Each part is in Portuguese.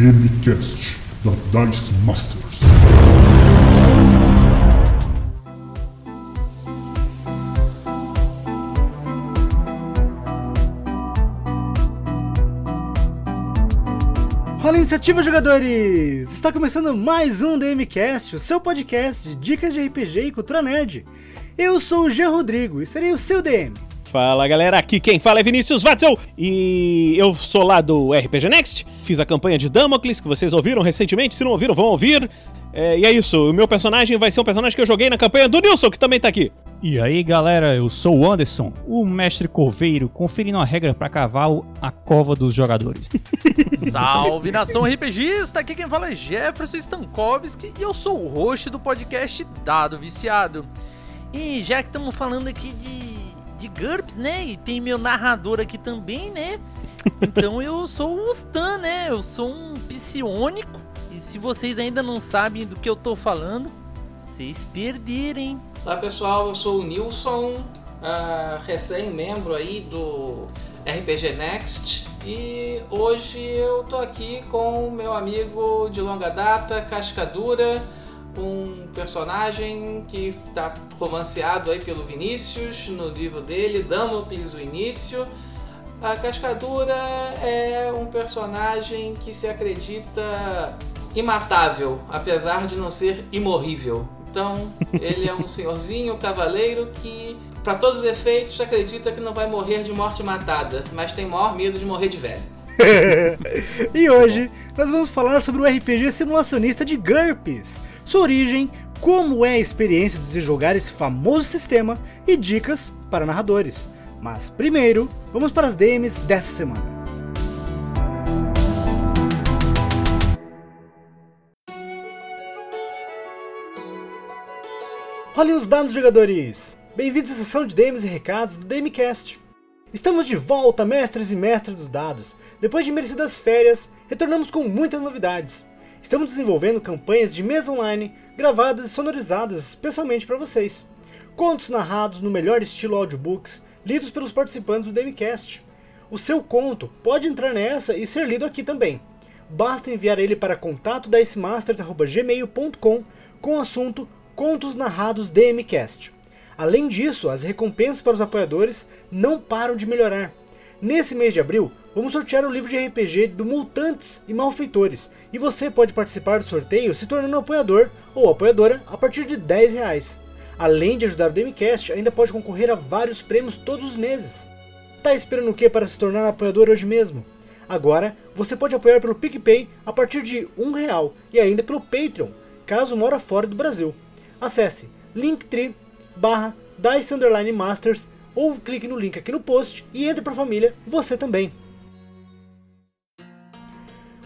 DMCast da Dice Masters. Rola iniciativa, jogadores! Está começando mais um DMCast, o seu podcast de dicas de RPG e cultura nerd. Eu sou o Jean Rodrigo e serei o seu DM. Fala galera, aqui quem fala é Vinícius Watzel e eu sou lá do RPG Next. Fiz a campanha de Damocles que vocês ouviram recentemente. Se não ouviram, vão ouvir. É, e é isso, o meu personagem vai ser um personagem que eu joguei na campanha do Nilson, que também tá aqui. E aí galera, eu sou o Anderson, o mestre corveiro, conferindo a regra para cavar a cova dos jogadores. Salve nação RPGista, aqui quem fala é Jefferson Stankowski e eu sou o host do podcast Dado Viciado. E já que estamos falando aqui de, de GURPS, né, e tem meu narrador aqui também, né, então eu sou o Stan, né, eu sou um psionico e se vocês ainda não sabem do que eu tô falando, vocês perderem. Olá pessoal, eu sou o Nilson, uh, recém-membro aí do RPG Next. E hoje eu tô aqui com o meu amigo de longa data, Cascadura, um personagem que tá romanceado aí pelo Vinícius no livro dele, Damocles o Início. A Cascadura é um personagem que se acredita imatável, apesar de não ser imorrível. Então, ele é um senhorzinho, cavaleiro que, para todos os efeitos, acredita que não vai morrer de morte matada, mas tem maior medo de morrer de velho. e hoje nós vamos falar sobre o RPG simulacionista de GURPS, sua origem, como é a experiência de jogar esse famoso sistema e dicas para narradores. Mas primeiro, vamos para as DMs dessa semana. Olhem os dados, jogadores! Bem-vindos à sessão de DMs e recados do DMCast. Estamos de volta, mestres e mestres dos dados. Depois de merecidas férias, retornamos com muitas novidades. Estamos desenvolvendo campanhas de mesa online, gravadas e sonorizadas especialmente para vocês. Contos narrados no melhor estilo audiobooks, lidos pelos participantes do DMCast. O seu conto pode entrar nessa e ser lido aqui também. Basta enviar ele para contato com o assunto Contos Narrados DMCast. Além disso, as recompensas para os apoiadores não param de melhorar. Nesse mês de abril, vamos sortear o livro de RPG do Mutantes e Malfeitores, e você pode participar do sorteio se tornando apoiador ou apoiadora a partir de 10 reais. Além de ajudar o DMCast, ainda pode concorrer a vários prêmios todos os meses. Tá esperando o que para se tornar apoiador hoje mesmo? Agora, você pode apoiar pelo PicPay a partir de um real e ainda pelo Patreon, caso mora fora do Brasil. Acesse linktree barra Dice Masters ou clique no link aqui no post e entre para a família você também.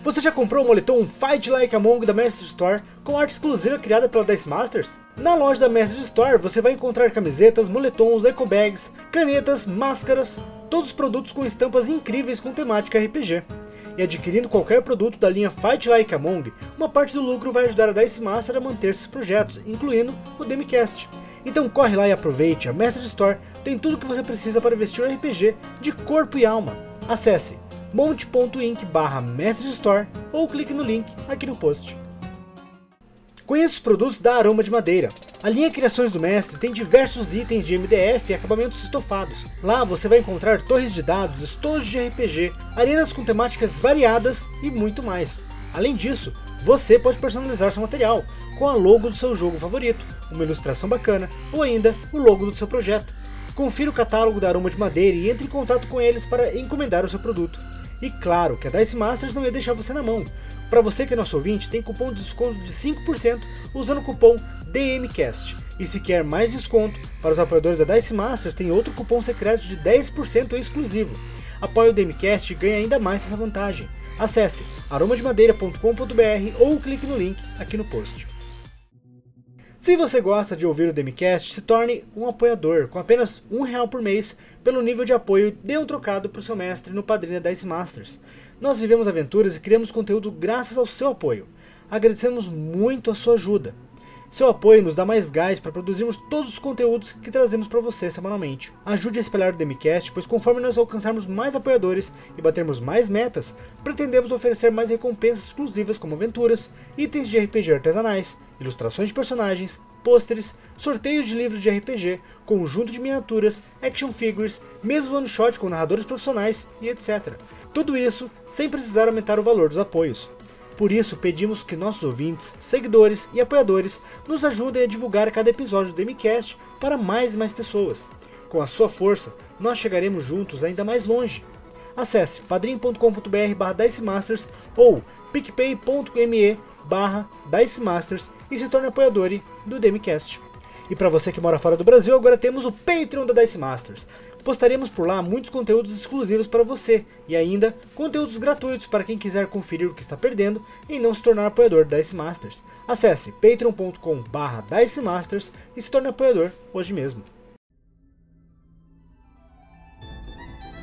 Você já comprou o moletom Fight Like a Monk da Master Store com arte exclusiva criada pela Dice Masters? Na loja da Master Store você vai encontrar camisetas, moletons, eco bags, canetas, máscaras, todos os produtos com estampas incríveis com temática RPG e adquirindo qualquer produto da linha Fight Like Among, uma parte do lucro vai ajudar a Dice Master a manter seus projetos, incluindo o Demicast. Então corre lá e aproveite, a Message Store tem tudo o que você precisa para vestir um RPG de corpo e alma. Acesse monte.inc barra Store ou clique no link aqui no post. Conheça os produtos da Aroma de Madeira. A linha Criações do Mestre tem diversos itens de MDF e acabamentos estofados. Lá você vai encontrar torres de dados, estojos de RPG, arenas com temáticas variadas e muito mais. Além disso, você pode personalizar seu material com a logo do seu jogo favorito, uma ilustração bacana ou ainda o logo do seu projeto. Confira o catálogo da Aroma de Madeira e entre em contato com eles para encomendar o seu produto. E claro que a Dice Masters não ia deixar você na mão. Para você que é nosso ouvinte, tem cupom de desconto de 5% usando o cupom DMCast. E se quer mais desconto, para os apoiadores da Dice Masters tem outro cupom secreto de 10% exclusivo. Apoie o DMCast e ganhe ainda mais essa vantagem. Acesse aromademadeira.com.br ou clique no link aqui no post. Se você gosta de ouvir o Demicast, se torne um apoiador. Com apenas um real por mês, pelo nível de apoio, dê um trocado para o seu mestre no Padrinho da Dice Masters. Nós vivemos aventuras e criamos conteúdo graças ao seu apoio. Agradecemos muito a sua ajuda. Seu apoio nos dá mais gás para produzirmos todos os conteúdos que trazemos para você semanalmente. Ajude a espalhar o Demicast, pois conforme nós alcançarmos mais apoiadores e batermos mais metas, pretendemos oferecer mais recompensas exclusivas como aventuras, itens de RPG artesanais, ilustrações de personagens, pôsteres, sorteios de livros de RPG, conjunto de miniaturas, action figures, mesmo one shot com narradores profissionais e etc. Tudo isso sem precisar aumentar o valor dos apoios. Por isso, pedimos que nossos ouvintes, seguidores e apoiadores nos ajudem a divulgar cada episódio do Demicast para mais e mais pessoas. Com a sua força, nós chegaremos juntos ainda mais longe. Acesse padrim.com.br barra Dicemasters ou picpay.me barra Dicemasters e se torne apoiador do Demicast. E para você que mora fora do Brasil, agora temos o Patreon da Dice Masters. Postaremos por lá muitos conteúdos exclusivos para você e ainda conteúdos gratuitos para quem quiser conferir o que está perdendo e não se tornar apoiador da Dice Masters. Acesse patreon.com/dicemasters e se torne apoiador hoje mesmo.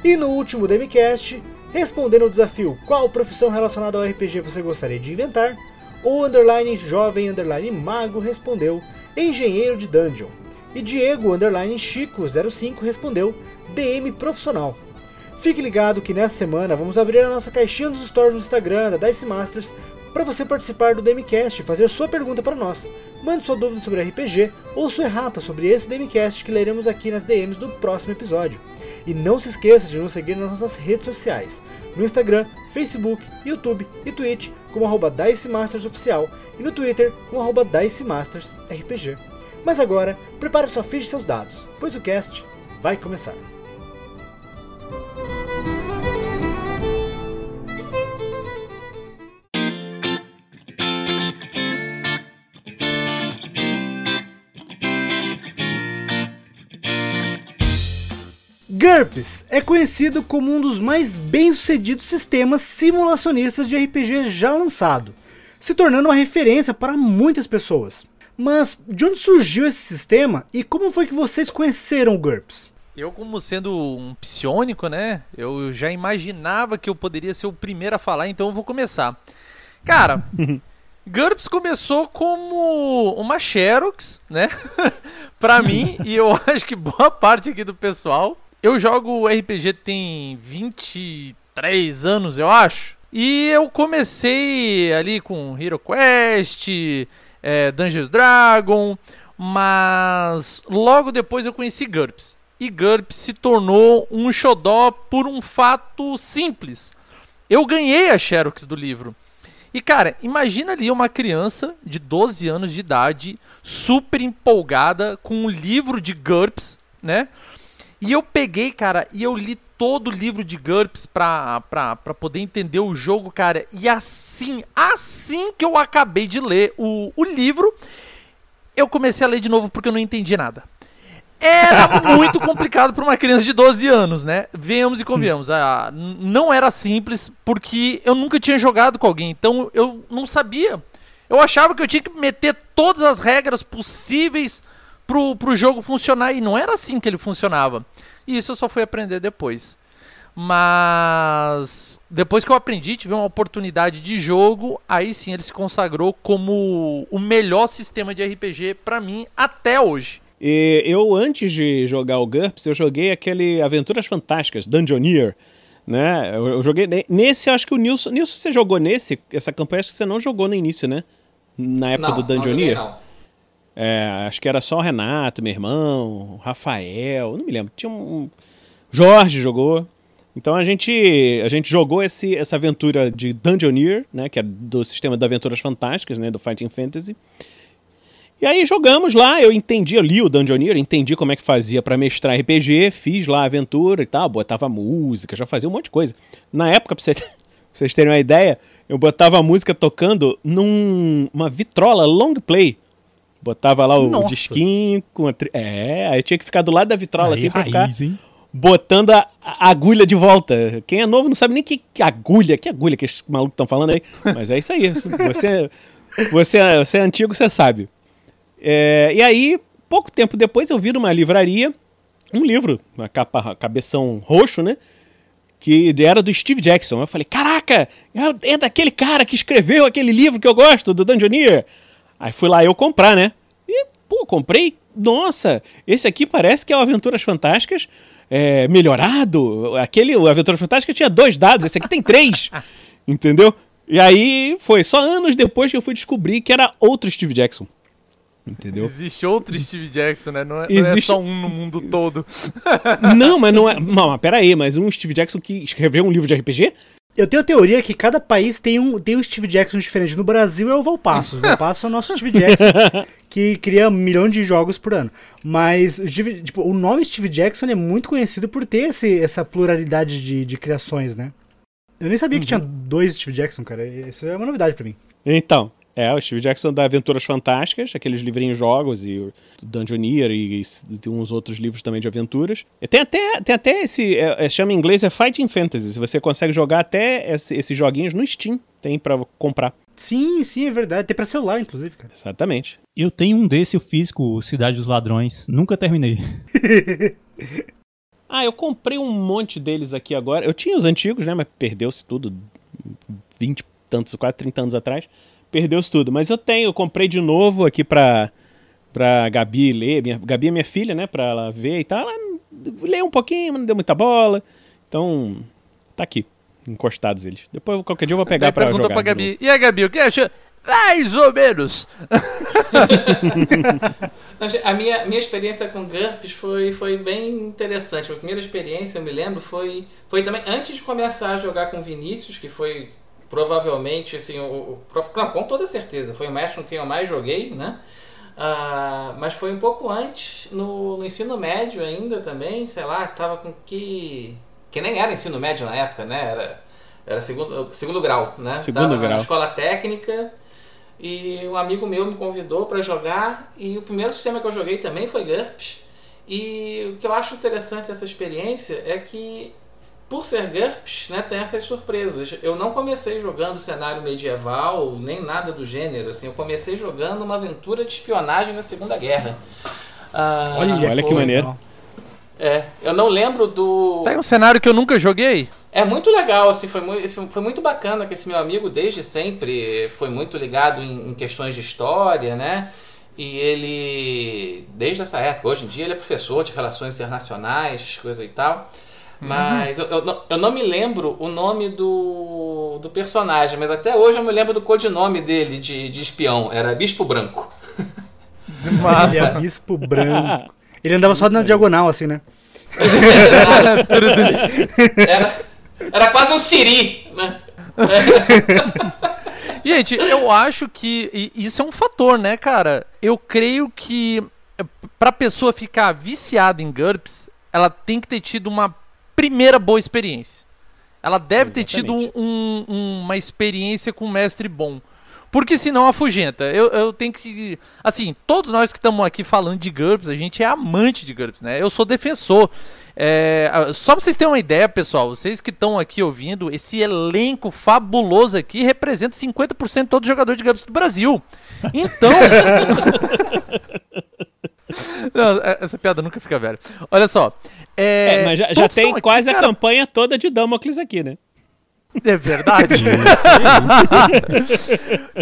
E no último Demicast, respondendo ao desafio qual profissão relacionada ao RPG você gostaria de inventar, o underline jovem underline mago respondeu engenheiro de dungeon. E Diego underline Chico 05 respondeu DM profissional. Fique ligado que nessa semana vamos abrir a nossa caixinha dos stories no Instagram da Dice Masters para você participar do Demicast e fazer sua pergunta para nós. Mande sua dúvida sobre RPG ou sua errata sobre esse Demicast que leremos aqui nas DMs do próximo episódio. E não se esqueça de nos seguir nas nossas redes sociais, no Instagram, Facebook, YouTube e Twitch como arroba Dice Masters Oficial e no Twitter como arroba Dice Masters RPG. Mas agora, prepare sua ficha e seus dados, pois o cast vai começar. GURPS é conhecido como um dos mais bem-sucedidos sistemas simulacionistas de RPG já lançado, se tornando uma referência para muitas pessoas. Mas de onde surgiu esse sistema e como foi que vocês conheceram o GURPS? Eu, como sendo um psionico, né? Eu já imaginava que eu poderia ser o primeiro a falar, então eu vou começar. Cara, GURPS começou como uma Xerox, né? pra mim, e eu acho que boa parte aqui do pessoal. Eu jogo RPG tem 23 anos, eu acho. E eu comecei ali com Hero Quest, é, Dungeons Dragon, mas logo depois eu conheci GURPS. E GURPS se tornou um xodó por um fato simples. Eu ganhei a Xerox do livro. E cara, imagina ali uma criança de 12 anos de idade, super empolgada com um livro de GURPS, né? E eu peguei, cara, e eu li todo o livro de GURPS pra, pra, pra poder entender o jogo, cara. E assim, assim que eu acabei de ler o, o livro, eu comecei a ler de novo porque eu não entendi nada. Era muito complicado para uma criança de 12 anos, né? Venhamos e convenhamos. Ah, não era simples porque eu nunca tinha jogado com alguém, então eu não sabia. Eu achava que eu tinha que meter todas as regras possíveis pro, pro jogo funcionar. E não era assim que ele funcionava. E isso eu só fui aprender depois. Mas depois que eu aprendi, tive uma oportunidade de jogo, aí sim ele se consagrou como o melhor sistema de RPG para mim até hoje. E eu, antes de jogar o GURPS, eu joguei aquele Aventuras Fantásticas, Dungeoneer, né? Eu, eu joguei nesse, acho que o Nilson, Nilson, você jogou nesse? Essa campanha acho que você não jogou no início, né? Na época Não, do não joguei, Dungeoneer. não. É, acho que era só o Renato, meu irmão, Rafael, não me lembro. Tinha um. Jorge jogou. Então a gente, a gente jogou esse, essa aventura de Dungeoneer, né? Que é do sistema de aventuras fantásticas, né? Do Fighting Fantasy. E aí jogamos lá, eu entendi, eu li o Dungeoneer, entendi como é que fazia pra mestrar RPG, fiz lá a aventura e tal, botava música, já fazia um monte de coisa. Na época, pra vocês terem uma ideia, eu botava a música tocando numa vitrola long play. Botava lá o Nossa. disquinho com a tri... É, aí tinha que ficar do lado da vitrola, Aí, assim, pra ficar raiz, hein? botando a, a agulha de volta. Quem é novo não sabe nem que, que agulha, que agulha que esses malucos estão falando aí. Mas é isso aí. Você, você, você é antigo, você sabe. É, e aí, pouco tempo depois, eu vi numa livraria um livro, uma capa, cabeção roxo, né? Que era do Steve Jackson. Eu falei, caraca, é- é daquele cara que escreveu aquele livro que eu gosto, do Dungeoneer. Aí fui lá eu comprar, né? Pô, comprei. Nossa, esse aqui parece que é o Aventuras Fantásticas é, melhorado. Aquele, o Aventuras Fantásticas tinha dois dados, esse aqui tem três. entendeu? E aí foi só anos depois que eu fui descobrir que era outro Steve Jackson. Entendeu? Existe outro Steve Jackson, né? Não é, não é Existe- só um no mundo todo. Não, mas não é. Não, mas pera aí, mas um Steve Jackson que escreveu um livro de RPG? Eu tenho a teoria que cada país tem um, tem um Steve Jackson diferente. No Brasil é o Valpasso. O Valpasso é o nosso Steve Jackson, que cria um milhão de jogos por ano. Mas tipo, o nome Steve Jackson é muito conhecido por ter esse, essa pluralidade de, de criações, né? Eu nem sabia que tinha dois Steve Jackson, cara. Isso é uma novidade pra mim. Então, é, o Steve Jackson da Aventuras Fantásticas, aqueles livrinhos jogos e o Dungeoneer e, e tem uns outros livros também de aventuras. E tem até, tem até esse, é, é, chama em inglês é Fighting Fantasy. Você consegue jogar até esse- esses joguinhos no Steam, tem pra comprar. Sim, sim, é verdade. Tem pra celular, inclusive, cara. Exatamente. Eu tenho um desse, o físico, Cidade dos Ladrões. Nunca terminei. Ah, eu comprei um monte deles aqui agora. Eu tinha os antigos, né? Mas perdeu-se tudo. 20 e tantos, quase 30 anos atrás. Perdeu-se tudo. Mas eu tenho, eu comprei de novo aqui pra, pra Gabi ler. Minha, Gabi é minha filha, né? Pra ela ver e tal. Ela leu um pouquinho, mas não deu muita bola. Então, tá aqui. Encostados eles. Depois, qualquer dia eu vou pegar Daí pra pergunta jogar. pra Gabi. E aí, Gabi, o que achou? Mais ou menos. A minha, minha experiência com GURPS foi, foi bem interessante. A primeira experiência, eu me lembro, foi, foi também antes de começar a jogar com o Vinícius, que foi provavelmente, assim, o, o- não, com toda certeza, foi o mestre com quem eu mais joguei, né? Ah, mas foi um pouco antes, no, no ensino médio ainda também, sei lá, tava com que. que nem era ensino médio na época, né? Era, era segundo, segundo grau, né? Segundo Tava grau. Na escola técnica. E um amigo meu me convidou para jogar e o primeiro sistema que eu joguei também foi GURPS. E o que eu acho interessante dessa experiência é que por ser GURPS, né, tem essas surpresas. Eu não comecei jogando cenário medieval, nem nada do gênero, assim, eu comecei jogando uma aventura de espionagem na Segunda Guerra. Ah, olha que foi- maneiro. É, eu não lembro do Tem um cenário que eu nunca joguei. é muito legal, assim, foi, mui- foi muito bacana que esse meu amigo desde sempre foi muito ligado em, em questões de história, né? E ele, desde essa época, hoje em dia ele é professor de relações internacionais, coisa e tal. Mas eu, eu, não, eu não me lembro o nome do, do personagem, mas até hoje eu me lembro do codinome dele de, de espião, era Bispo Branco. Ele é Massa. bispo branco. Ele andava só na diagonal, assim, né? Era, era quase um Siri, né? Gente, eu acho que isso é um fator, né, cara? Eu creio que eh, pra pessoa ficar viciada em GURPS, ela tem que ter tido uma primeira boa experiência. Ela deve ter tido Exatamente. um- um- uma experiência com um mestre bom. Porque senão afugenta. Eu, eu tenho que. Assim, todos nós que estamos aqui falando de GURPS, a gente é amante de GURPS, né? Eu sou defensor. É, só pra vocês terem uma ideia, pessoal, vocês que estão aqui ouvindo, esse elenco fabuloso aqui representa 50% de todos os jogadores de GURPS do Brasil. Então. Não, é- essa piada nunca fica velha. Olha só. É, É, mas já, já tem aqui, quase a cara, campanha toda de Damocles aqui, né? é verdade.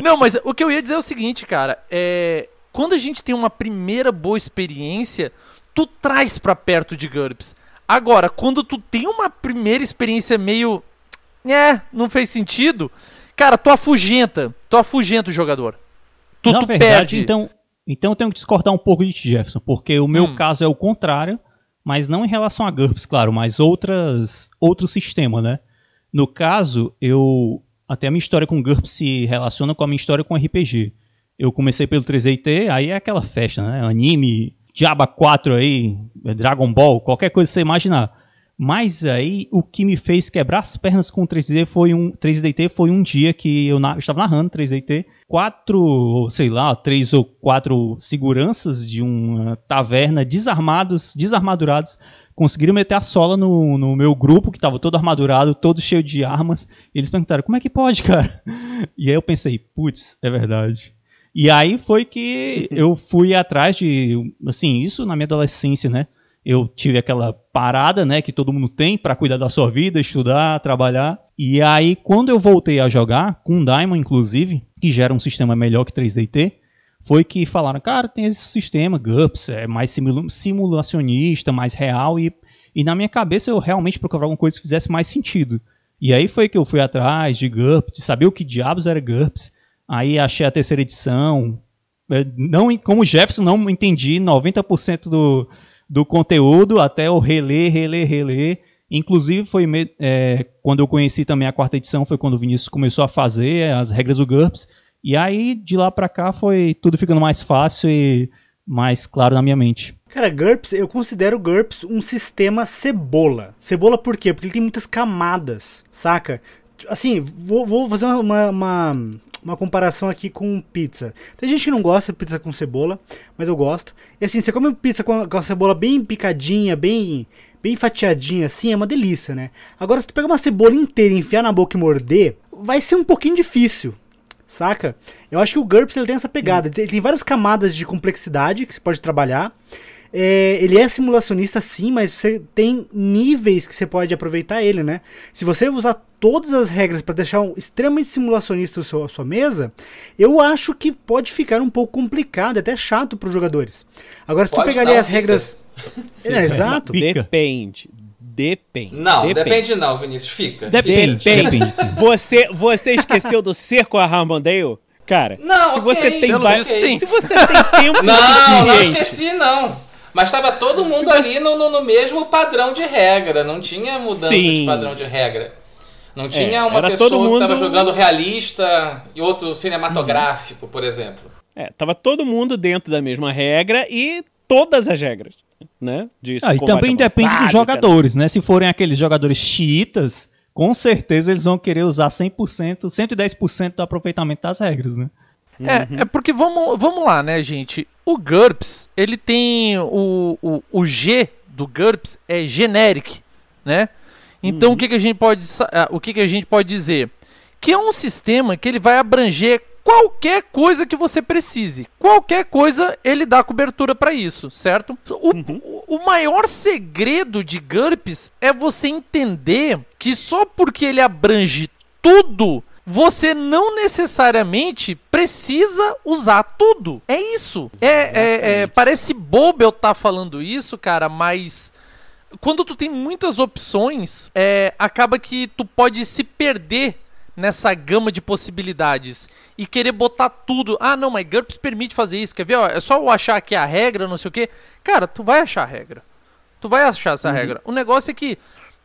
Não, mas o que eu ia dizer é o seguinte, cara. É, quando a gente tem uma primeira boa experiência, tu traz pra perto de GURPS. Agora, quando tu tem uma primeira experiência meio. É, não fez sentido. Cara, tu afugenta. Tu afugenta o jogador. Tu, Na tu verdade, perde. então, então eu tenho que discordar um pouco de ti, Jefferson, porque o meu Hum. caso é o contrário, mas não em relação a GURPS, claro, mas outras, outro sistema, né? No caso, eu até a minha história com GURPS se relaciona com a minha história com RPG. Eu comecei pelo 3DT, aí é aquela festa, né? Anime, Diaba 4 aí, Dragon Ball, qualquer coisa que você imaginar. Mas aí o que me fez quebrar as pernas com o 3D foi um 3DT foi um dia que eu, na- eu estava narrando 3DT, quatro, sei lá, três ou quatro seguranças de uma taverna desarmados, desarmadurados, conseguiram meter a sola no, no meu grupo que estava todo armadurado, todo cheio de armas. E eles perguntaram: "Como é que pode, cara?" E aí eu pensei: "Putz, é verdade." E aí foi que eu fui atrás de, assim, isso na minha adolescência, né? Eu tive aquela parada, né, que todo mundo tem pra cuidar da sua vida, estudar, trabalhar. E aí, quando eu voltei a jogar, com Diamond, inclusive, que já era um sistema melhor que 3DT, foi que falaram, cara, tem esse sistema GURPS, é mais simula simulacionista, mais real, e, e na minha cabeça eu realmente procurava alguma coisa que fizesse mais sentido. E aí foi que eu fui atrás de GURPS, de saber o que diabos era GURPS, aí achei a terceira edição, não, como Jefferson, não entendi 90% do, do conteúdo, até eu reler, reler, reler, Inclusive, foi é, quando eu conheci também a quarta edição, foi quando o Vinícius começou a fazer as regras do GURPS. E aí, de lá pra cá, foi tudo ficando mais fácil e mais claro na minha mente. Cara, GURPS, eu considero GURPS um sistema cebola. Cebola por quê? Porque ele tem muitas camadas, saca? Assim, vou, vou fazer uma, uma, uma, comparação aqui com pizza. Tem gente que não gosta de pizza com cebola, mas eu gosto. E assim, você come pizza com a, com a cebola bem picadinha, bem bem fatiadinha assim, é uma delícia, né? Agora, se tu pegar uma cebola inteira enfiar na boca e morder, vai ser um pouquinho difícil, saca? Eu acho que o GURPS ele tem essa pegada, ele tem várias camadas de complexidade que você pode trabalhar. É, ele é simulacionista sim, mas você tem níveis que você pode aproveitar ele, né? Se você usar todas as regras para deixar um, extremamente simulacionista a sua, a sua mesa, eu acho que pode ficar um pouco complicado, até chato para os jogadores. Agora, se pode tu pegar ali as fica. regras. é, exato. Depende. Depende. Não, depende. depende não, Vinícius. Fica. Depende. Fica. depende. você, você esqueceu do cerco a Harmondale? Cara, não, se okay, você tem okay. se você tem tempo Não, não esqueci não. Mas estava todo mundo ali no, no, no, mesmo padrão de regra, não tinha mudança Sim. de padrão de regra. Não é, tinha é, uma pessoa mundo... que estava jogando realista e outro cinematográfico, uhum. por exemplo. É, tava todo mundo dentro da mesma regra e todas as regras, né? Disso, ah, e também depende dos jogadores, cara. né? Se forem aqueles jogadores xiitas, com certeza eles vão querer usar 100%, 110% do aproveitamento das regras, né? É, uhum. é porque vamos, vamos lá, né, gente? O GURPS, ele tem o, o, o G do GURPS é generic, né? Então uhum. o que, que a gente pode ah, o que, que a gente pode dizer? Que é um sistema que ele vai abranger qualquer coisa que você precise. Qualquer coisa ele dá cobertura para isso, certo? O, uhum. o, o, maior segredo de GURPS é você entender que só porque ele abrange tudo, você não necessariamente precisa usar tudo. É isso. É, é, é, parece bobo eu estar tá falando isso, cara, mas quando tu tem muitas opções, é, acaba que tu pode se perder nessa gama de possibilidades e querer botar tudo. Ah, não, mas GURPS permite fazer isso. Quer ver? Ó, é só eu achar aqui a regra, não sei o que. Cara, tu vai achar a regra. Tu vai achar essa uhum. regra. O negócio é que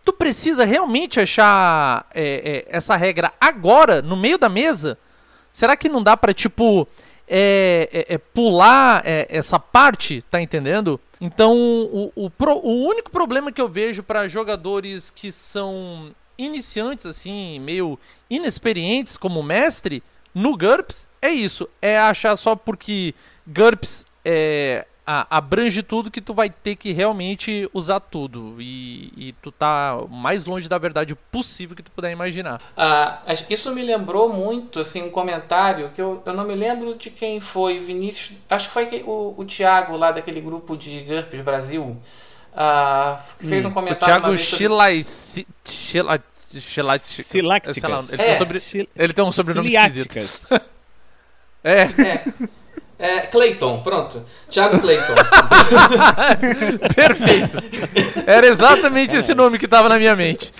tu precisa realmente achar é, é, essa regra agora, no meio da mesa? Será que não dá para tipo, é, é, é pular é, essa parte, tá entendendo? Então, o, o, pro, o único problema que eu vejo para jogadores que são iniciantes, assim, meio inexperientes como mestre, no GURPS, é isso. É achar só porque GURPS é, a, abrange tudo que tu vai ter que realmente usar tudo. E, e, tu tá mais longe da verdade possível que tu puder imaginar. Ah, isso me lembrou muito, assim, um comentário que eu, eu não me lembro de quem foi, Vinícius. Acho que foi o, o Thiago lá daquele grupo de GURPS Brasil. Ah, fez um hum, comentário. O Thiago Chilai. Chilai. Ele tem um sobrenome esquisito. é. é. É, Clayton, pronto. Thiago Clayton. Perfeito. Era exatamente esse nome que estava na minha mente.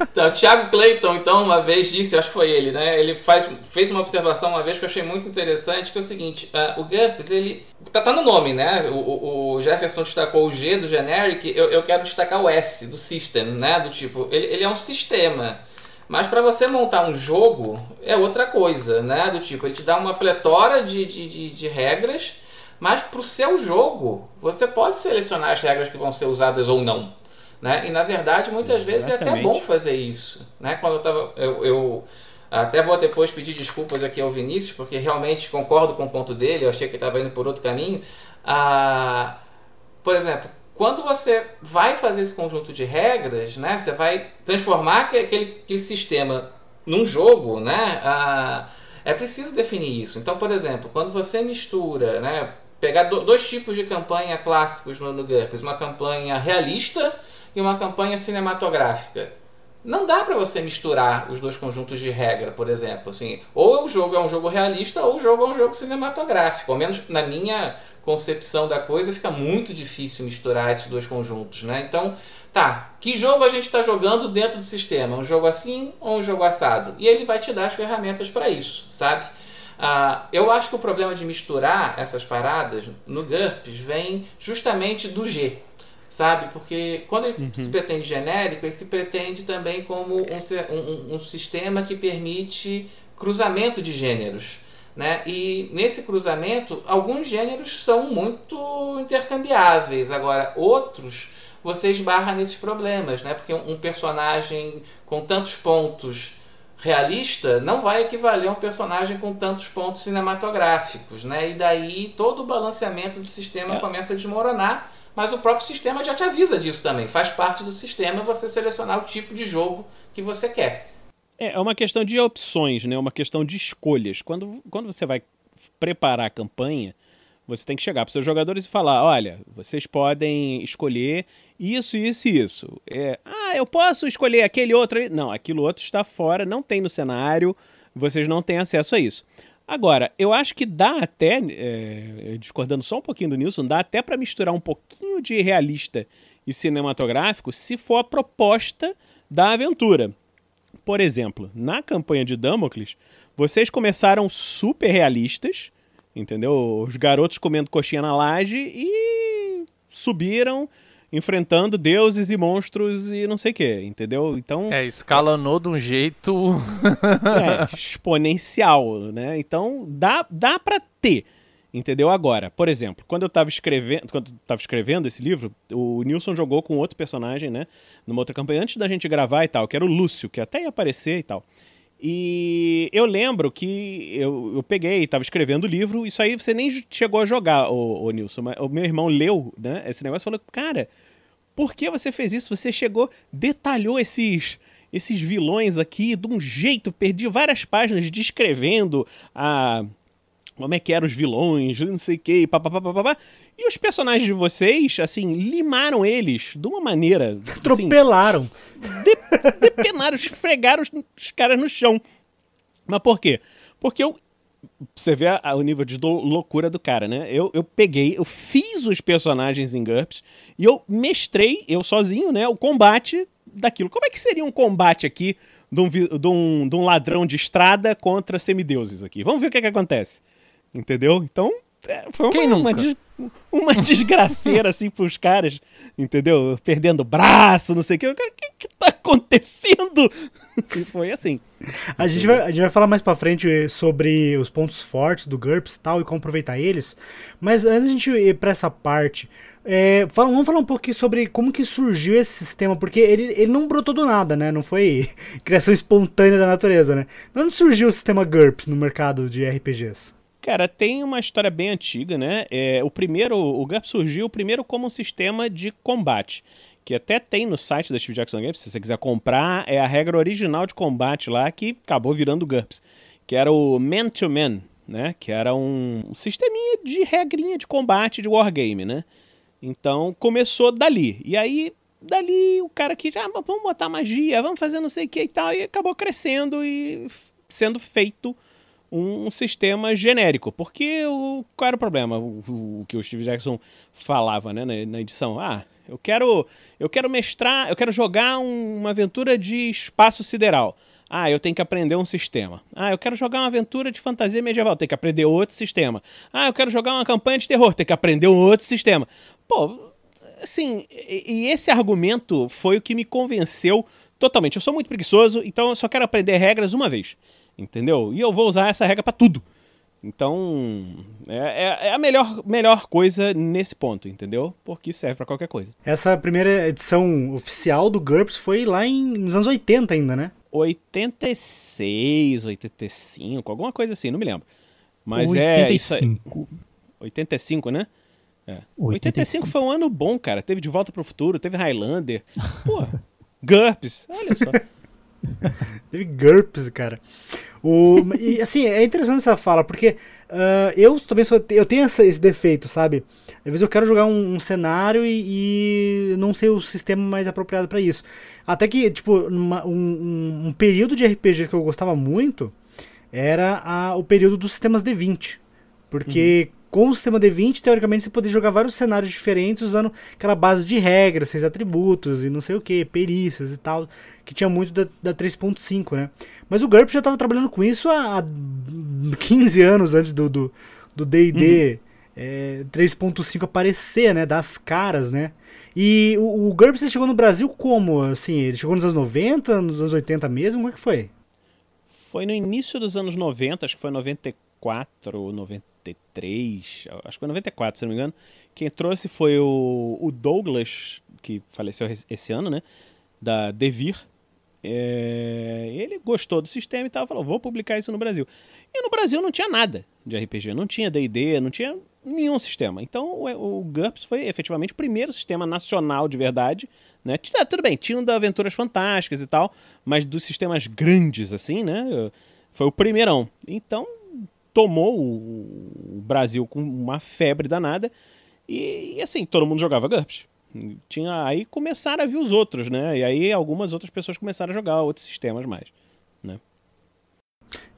Então, Thiago Clayton, então, uma vez disse, acho que foi ele, né? Ele faz, fez uma observação uma vez que eu achei muito interessante, que é o seguinte, uh, o GURPS, ele... Tá, tá no nome, né? O, o, Jefferson destacou o G do generic, eu, eu quero destacar o S do system, né? Do tipo, ele, ele é um sistema mas para você montar um jogo é outra coisa, né? Do tipo, ele te dá uma pletora de, de, de, de regras, mas para o seu jogo você pode selecionar as regras que vão ser usadas ou não. Né? E na verdade, muitas Exatamente. vezes é até bom fazer isso. Né? Quando eu tava. Eu, eu, até vou depois pedir desculpas aqui ao Vinícius, porque realmente concordo com o ponto dele, eu achei que ele estava indo por outro caminho. Ah, por exemplo, quando você vai fazer esse conjunto de regras, né, você vai transformar aquele, aquele sistema num jogo, né, a, é preciso definir isso. Então, por exemplo, quando você mistura, né, pegar do, dois tipos de campanha clássicos no, no GURPS, uma campanha realista e uma campanha cinematográfica. não dá para você misturar os dois conjuntos de regra, por exemplo. Assim, ou o jogo é um jogo realista ou o jogo é um jogo cinematográfico. Ao menos na minha concepção da coisa, fica muito difícil misturar esses dois conjuntos. Né? Então, tá, que jogo a gente está jogando dentro do sistema? Um jogo assim ou um jogo assado? E ele vai te dar as ferramentas para isso, sabe? Uh, eu acho que o problema de misturar essas paradas no GURPS vem justamente do G sabe? Porque quando ele uhum. se pretende genérico, ele se pretende também como um, um, um, sistema que permite cruzamento de gêneros. Né? E nesse cruzamento, alguns gêneros são muito intercambiáveis, agora outros você esbarra nesses problemas, né? porque um personagem com tantos pontos realista não vai equivaler a um personagem com tantos pontos cinematográficos, né? E daí todo o balanceamento do sistema é. começa a desmoronar mas o próprio sistema já te avisa disso também. Faz parte do sistema você selecionar o tipo de jogo que você quer. É, é uma questão de opções, né? Uma questão de escolhas. Quando, quando você vai preparar a campanha, você tem que chegar para os seus jogadores e falar: olha, vocês podem escolher isso, isso e isso. É, ah, eu posso escolher aquele outro. Não, aquilo outro está fora, não tem no cenário, vocês não têm acesso a isso. Agora, eu acho que dá até, é, discordando só um pouquinho do Nilson, dá até para misturar um pouquinho de realista e cinematográfico se for a proposta da aventura. Por exemplo, na campanha de Damocles, vocês começaram super realistas, entendeu? Os garotos comendo coxinha na laje e subiram enfrentando deuses e monstros e não sei o que, entendeu? Então. É, escalonou de um jeito. é, exponencial, né? Então dá, dá pra ter. Entendeu? Agora, por exemplo, quando eu estava escrevendo, quando eu escrevendo esse livro, o Nilson jogou com outro personagem, né? Numa outra campanha, antes da gente gravar e tal, que era o Lúcio, que até ia aparecer e tal. E eu lembro que eu, eu peguei, estava escrevendo o livro, isso aí você nem chegou a jogar, o, o Nilson. Mas o meu irmão leu né, esse negócio e falou: Cara, por que você fez isso? Você chegou, detalhou esses, esses vilões aqui de um jeito, perdi várias páginas descrevendo a como é que eram os vilões, não sei o que, papapá. E os personagens de vocês, assim, limaram eles de uma maneira. Assim, Atropelaram. de, depenaram, esfregaram os, os caras no chão. Mas por quê? Porque eu. Você vê a, a, o nível de do, loucura do cara, né? Eu, eu peguei, eu fiz os personagens em GURPS e eu mestrei, eu sozinho, né? O combate daquilo. Como é que seria um combate aqui de um, de um, de um ladrão de estrada contra semideuses aqui? Vamos ver o que, é que acontece. Entendeu? Então, é, foi uma, Quem uma, des, uma desgraceira assim pros caras, entendeu? Perdendo braço, não sei o que. O que, que tá acontecendo? E foi assim. A gente, vai, a gente vai falar mais pra frente sobre os pontos fortes do GURPS e tal, e como aproveitar eles. Mas antes a gente ir pra essa parte, é, fala, vamos falar um pouquinho sobre como que surgiu esse sistema, porque ele, ele não brotou do nada, né? Não foi criação espontânea da natureza, né? Não surgiu o sistema GURPS no mercado de RPGs. Cara, tem uma história bem antiga, né? É, o primeiro, o GURPS surgiu primeiro como um sistema de combate, que até tem no site da Steve Jackson Games, se você quiser comprar, é a regra original de combate lá que acabou virando o GURPS, que era o Man-to-Man, né? Que era um, um sisteminha de regrinha de combate de wargame, né? Então começou dali. E aí, dali, o cara que já, ah, vamos botar magia, vamos fazer não sei o que e tal, e acabou crescendo e sendo feito um sistema genérico. Porque o, qual era o problema? O, o que o Steve Jackson falava né, na, na, edição. Ah, eu quero, eu quero mestrar, eu quero jogar um, uma aventura de espaço sideral. Ah, eu tenho que aprender um sistema. Ah, eu quero jogar uma aventura de fantasia medieval, tenho que aprender outro sistema. Ah, eu quero jogar uma campanha de terror, tenho que aprender um outro sistema. Pô, assim, e, e esse argumento foi o que me convenceu totalmente. Eu sou muito preguiçoso, então eu só quero aprender regras uma vez entendeu? E eu vou usar essa regra para tudo. Então, é, é, é, a melhor, melhor coisa nesse ponto, entendeu? Porque serve para qualquer coisa. Essa primeira edição oficial do GURPS foi lá em, nos anos 80 ainda, né? 86, 85, alguma coisa assim, não me lembro. Mas 85. é. 85, né? É. 85 foi um ano bom, cara. Teve De Volta pro Futuro, teve Highlander. Pô, GURPS, olha só. teve GURPS, cara. O, e assim, é interessante essa fala, porque uh, eu também sou, eu tenho essa, esse defeito, sabe? Às vezes eu quero jogar um, um cenário e, e, não sei o sistema mais apropriado para isso. Até que, tipo, uma, um, um, período de RPG que eu gostava muito era a, o período dos sistemas D20. Porque uhum. Com o sistema D20, teoricamente, você poderia jogar vários cenários diferentes usando aquela base de regras, seis atributos e não sei o que, perícias e tal, que tinha muito da, da 3.5, né? Mas o GURP já estava trabalhando com isso há, há 15 anos antes do D&D do, do uhum. é, 3.5 aparecer, né? Das caras, né? E o, o GURPS chegou no Brasil como? Assim, ele chegou nos anos 90, nos anos 80 mesmo? Como é que foi? Foi no início dos anos 90, acho que foi 94 ou 93, acho que foi 94, se não me engano. Quem trouxe foi o, o Douglas, que faleceu esse ano, né? Da Devir. É, ele gostou do sistema e tal, falou: vou publicar isso no Brasil. E no Brasil não tinha nada de RPG, não tinha DD, não tinha nenhum sistema. Então o, o GURPS foi efetivamente o primeiro sistema nacional de verdade. Né? Tinha, tudo bem, tinha um da Aventuras Fantásticas e tal, mas dos sistemas grandes, assim, né? Foi o primeirão. Então tomou o, Brasil com uma febre danada. E, e, assim, todo mundo jogava GURPS. Tinha, aí começaram a vir os outros, né? E aí algumas outras pessoas começaram a jogar outros sistemas mais, né?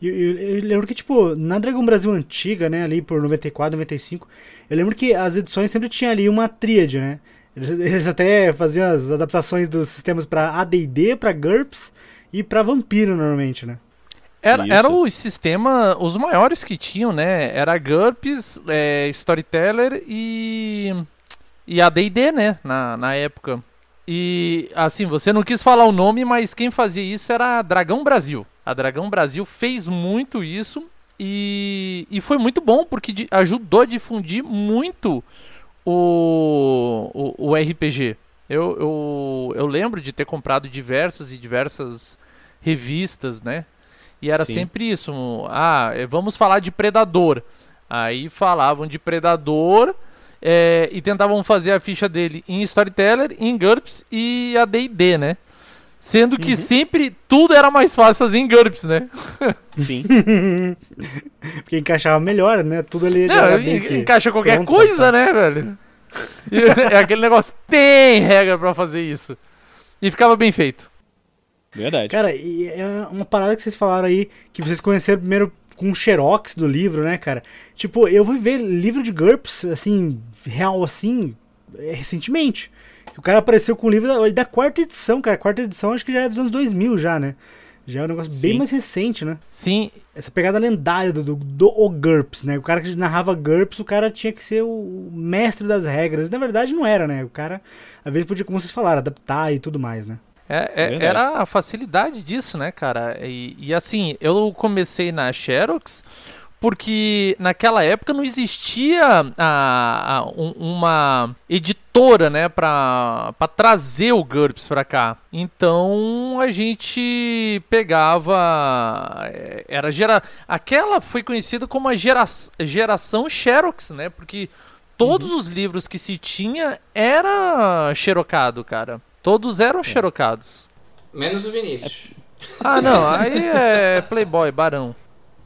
Eu, eu, eu, lembro que, tipo, na Dragon Brasil antiga, né, ali por 94, 95, eu lembro que as edições sempre tinha ali uma tríade, né? Eles, eles até faziam as adaptações dos sistemas para AD&D, para GURPS e para Vampiro, normalmente, né? Era, era o sistema, os maiores que tinham, né? Era GURPS, é, Storyteller e e a D&D, né, na, na época. E, assim, você não quis falar o nome, mas quem fazia isso era a Dragão Brasil. A Dragão Brasil fez muito isso e, e foi muito bom, porque ajudou a difundir muito o, o, o RPG. Eu, eu, eu lembro de ter comprado diversas e diversas revistas, né? E era Sim. sempre isso. Ah, vamos falar de Predador. Aí falavam de Predador é, e tentavam fazer a ficha dele em Storyteller, em GURPS e a D&D, né? Sendo que uhum. sempre tudo era mais fácil fazer em GURPS, né? Sim. Porque encaixava melhor, né? Tudo ali Não, en encaixa qualquer pronto, coisa, tá. né, velho? é aquele negócio, tem regra para fazer isso. E ficava bem feito. Verdade. Cara, e é uma parada que vocês falaram aí, que vocês conheceram primeiro com um xerox do livro, né, cara? Tipo, eu fui ver livro de GURPS, assim, real assim, é, recentemente. O cara apareceu com o livro da, da, quarta edição, cara. A quarta edição acho que já é dos anos 2000 já, né? Já é um negócio Sim. bem mais recente, né? Sim. Essa pegada lendária do, do, do o GURPS, né? O cara que narrava GURPS, o cara tinha que ser o mestre das regras. Na verdade, não era, né? O cara, às vezes, podia, como vocês falaram, adaptar e tudo mais, né? É, é, era a facilidade disso, né, cara? E, e, assim, eu comecei na Xerox porque naquela época não existia a, a, um, uma editora, né, para trazer o GURPS para cá. Então a gente pegava, é, era gera, aquela foi conhecida como a gera, geração Xerox, né, porque todos uhum. os livros que se tinha era xerocado, cara. Todos eram é. xerocados. Menos o Vinícius. Ah, não, aí é Playboy, Barão.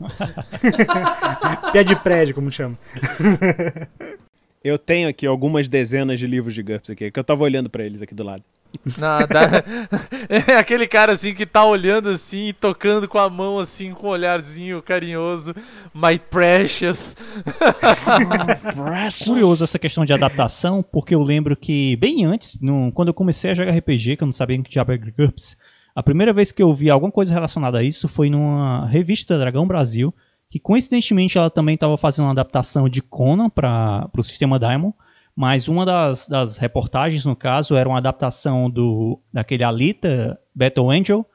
Pé de prédio, como chama. Eu tenho aqui algumas dezenas de livros de GURPS aqui, que eu tava olhando para eles aqui do lado. Nada. É aquele cara assim que tá olhando assim, tocando com a mão assim, com um olharzinho carinhoso. My precious. Curioso essa questão de adaptação, porque eu lembro que bem antes, no, quando eu comecei a jogar RPG, que eu não sabia que diabo era GURPS, a primeira vez que eu vi alguma coisa relacionada a isso foi numa revista da Dragão Brasil, que coincidentemente ela também estava fazendo uma adaptação de Conan para o sistema Diamond, mas uma das, das reportagens, no caso, era uma adaptação do daquele Alita Battle Angel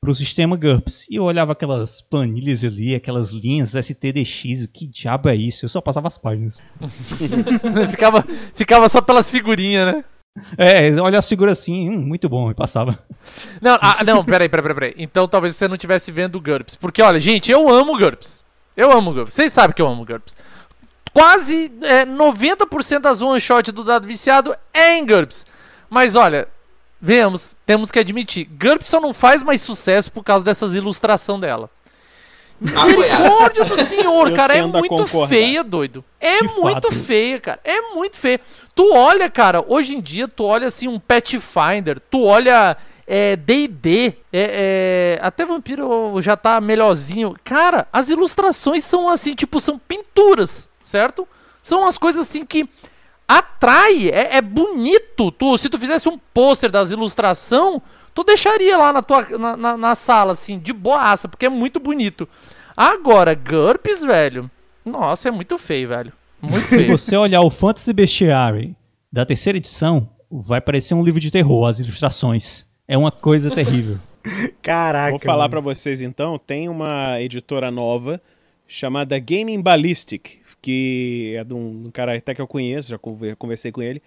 para o sistema GURPS. E eu olhava aquelas planilhas ali, aquelas linhas STDX, o que diabo é isso? Eu só passava as páginas. ficava, ficava só pelas figurinhas, né? É, olha as figuras assim, hum, muito bom, e passava. Não, ah, não, peraí, peraí, peraí. Então talvez você não estivesse vendo o GURPS. Porque, olha, gente, eu amo GURPS. Eu amo GURPS. Vocês sabem que eu amo GURPS. Quase é, 90% das one shot do dado viciado é em GURPS. Mas olha, vemos, temos que admitir, GURPS só não faz mais sucesso por causa dessas ilustração dela. Misericórdia do senhor, cara, é muito concordar. feia, doido. É De muito fato. feia, cara. É muito feia. Tu olha, cara, hoje em dia, tu olha assim um Pathfinder, tu olha é, D&D, é, é, até Vampiro já tá melhorzinho. Cara, as ilustrações são assim, tipo, são pinturas, certo? São as coisas assim que atrai, é, é bonito. Tu, se tu fizesse um pôster das ilustração, tu deixaria lá na tua na, na, na sala, assim, de boaça, porque é muito bonito. Agora, GURPS, velho, nossa, é muito feio, velho. Muito Se feio. você olhar o Fantasy Bestiary da terceira edição, vai parecer um livro de terror, as ilustrações. É uma coisa terrível. Caraca. Vou falar pra vocês então, tem uma editora nova chamada Gaming Ballistic, que é de um, cara até que eu conheço, já conver- conversei com ele,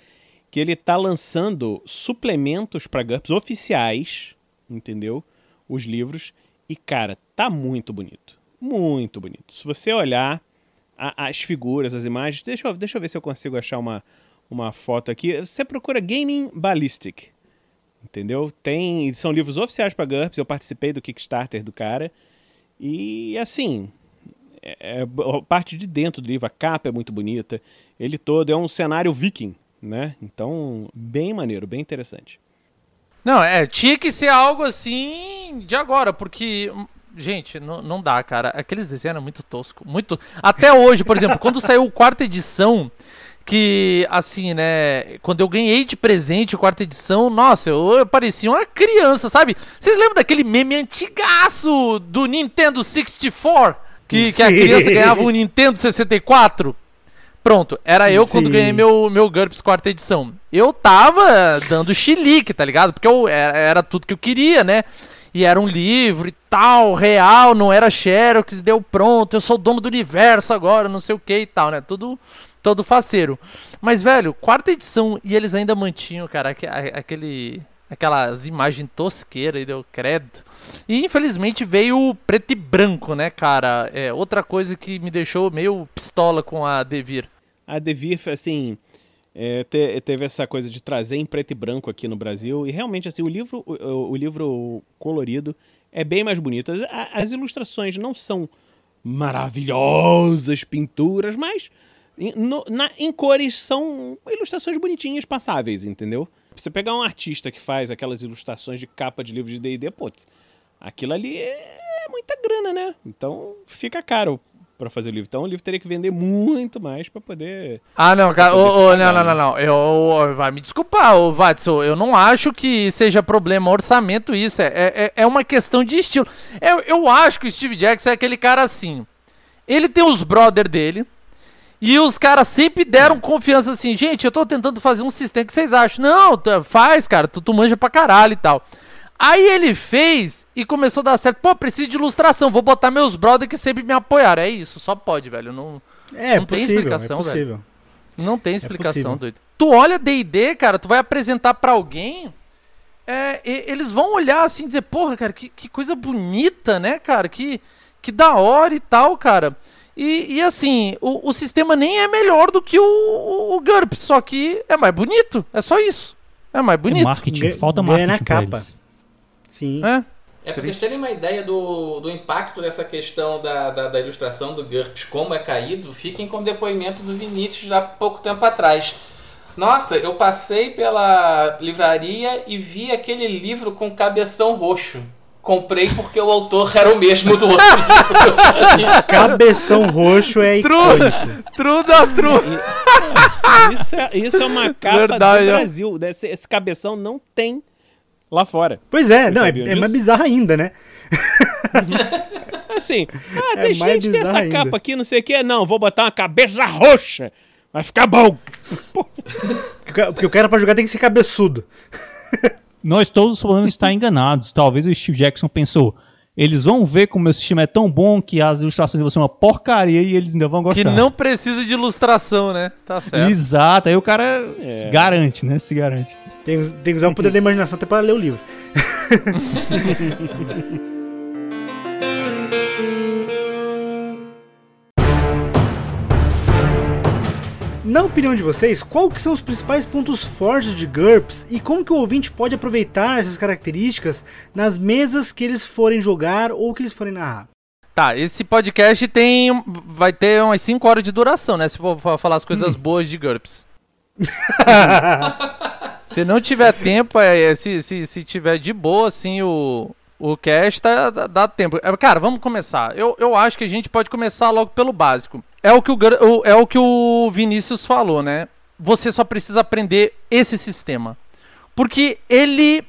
que ele tá lançando suplementos pra GURPS oficiais, entendeu? Os livros, e cara, tá muito bonito. Muito bonito. Se você olhar a- as figuras, as imagens, deixa eu, deixa eu ver se eu consigo achar uma, uma foto aqui. Você procura Gaming Ballistic. Entendeu? Tem, são livros oficiais para GURPS, eu participei do Kickstarter do cara. E assim, é, é a parte de dentro do livro, a capa é muito bonita. Ele todo é um cenário viking, né? Então, bem maneiro, bem interessante. Não, é, tinha que ser algo assim de agora, porque. Gente, não, não dá, cara. Aqueles desenhos eram muito tosco. Muito. Até hoje, por exemplo, quando saiu a quarta edição, que assim, né? Quando eu ganhei de presente a quarta edição, nossa, eu, eu parecia uma criança, sabe? Vocês lembram daquele meme antigaço do Nintendo 64? Que, que a criança ganhava um Nintendo 64? Pronto, era eu quando Sim. ganhei meu, meu GURPS quarta edição. Eu tava dando chilique, tá ligado? Porque eu, era, era tudo que eu queria, né? E era um livro e tal, real, não era Xerox, deu pronto, eu sou dono do universo agora, não sei o que e tal, né? Tudo, todo faceiro. Mas, velho, quarta edição, e eles ainda mantinham, cara, aquele, aquelas imagens tosqueiras, e deu credo. E infelizmente veio preto e branco, né, cara? É outra coisa que me deixou meio pistola com a Devir. A Devir, assim, é, te- teve essa coisa de trazer em preto e branco aqui no Brasil. E realmente, assim, o livro, o, o livro colorido é bem mais bonito. As, as ilustrações não são maravilhosas pinturas, mas em, no- na- em cores são ilustrações bonitinhas, passáveis, entendeu? Você pegar um artista que faz aquelas ilustrações de capa de livro de D&D, putz, aquilo ali é muita grana, né? Então fica caro pra fazer o livro. Então o livro teria que vender muito mais pra poder Ah, não, cara, ô, ô, não, não, né? não, não. Eu, ô, vai me desculpar, ô, Watson. Eu não acho que seja problema orçamento isso. É, é, é uma questão de estilo. Eu, eu acho que o Steve Jackson é aquele cara assim. Ele tem os brother dele. E os caras sempre deram confiança assim, gente, eu tô tentando fazer um sistema, que vocês acham? Não, tu- faz, cara, tu, tu manja pra caralho e tal. Aí ele fez e começou a dar certo. Pô, preciso de ilustração, vou botar meus brother que sempre me apoiaram. É isso, só pode, velho. Não, É, Não tem possível, explicação, é possível. não tem possível. explicação, doido. Tu olha D&D, cara, tu vai apresentar pra alguém, é, e- eles vão olhar assim e dizer, porra, cara, que, que coisa bonita, né, cara? Que, que da hora e tal, cara. E, e assim, o, o sistema nem é melhor do que o, o, o GURPS, só que é mais bonito, é só isso. É mais É bonito. marketing, Ganha- falta ganha marketing na pra capa. eles. Sim. É. É pra vocês terem uma ideia do, do impacto dessa questão da, da, da ilustração do GURPS, como é caído, fiquem com o depoimento do Vinícius há pouco tempo atrás. Nossa, eu passei pela livraria e vi aquele livro com cabeção roxo. Comprei porque o autor era o mesmo do outro livro. Cabeção roxo é icônico. True da true. Isso é, isso é uma capa Verdade, do. Brasil. Esse, esse cabeção não tem lá fora. Pois é, não, é, é mais bizarro ainda, né? Assim, ah, É gente, tem essa bizarro capa ainda. aqui, não sei o que. Não, vou botar uma cabeça roxa. Vai ficar bom. Porque o cara pra jogar tem que ser cabeçudo. Nós todos podemos estar enganados. Talvez o Steve Jackson pensou. Eles vão ver como meu sistema é tão bom que as ilustrações vão ser uma porcaria e eles ainda vão gostar. Que não precisa de ilustração, né? Tá certo. Exato, aí o cara É. se garante, né? Se garante. Tem, tem que usar o poder da imaginação até pra ler o livro. Na opinião de vocês, qual que são os principais pontos fortes de GURPS e como que o ouvinte pode aproveitar essas características nas mesas que eles forem jogar ou que eles forem narrar? Tá, esse podcast tem. Vai ter umas 5 horas de duração, né? Se for fa- falar as coisas boas de GURPS. se não tiver tempo, é, é, se, se, se tiver de boa, assim, o, o cast, tá, dá, dá tempo. É, Cara, vamos começar. Eu, eu acho que a gente pode começar logo pelo básico. É o que o, é o, que o Vinícius falou, né? Você só precisa aprender esse sistema. Porque ele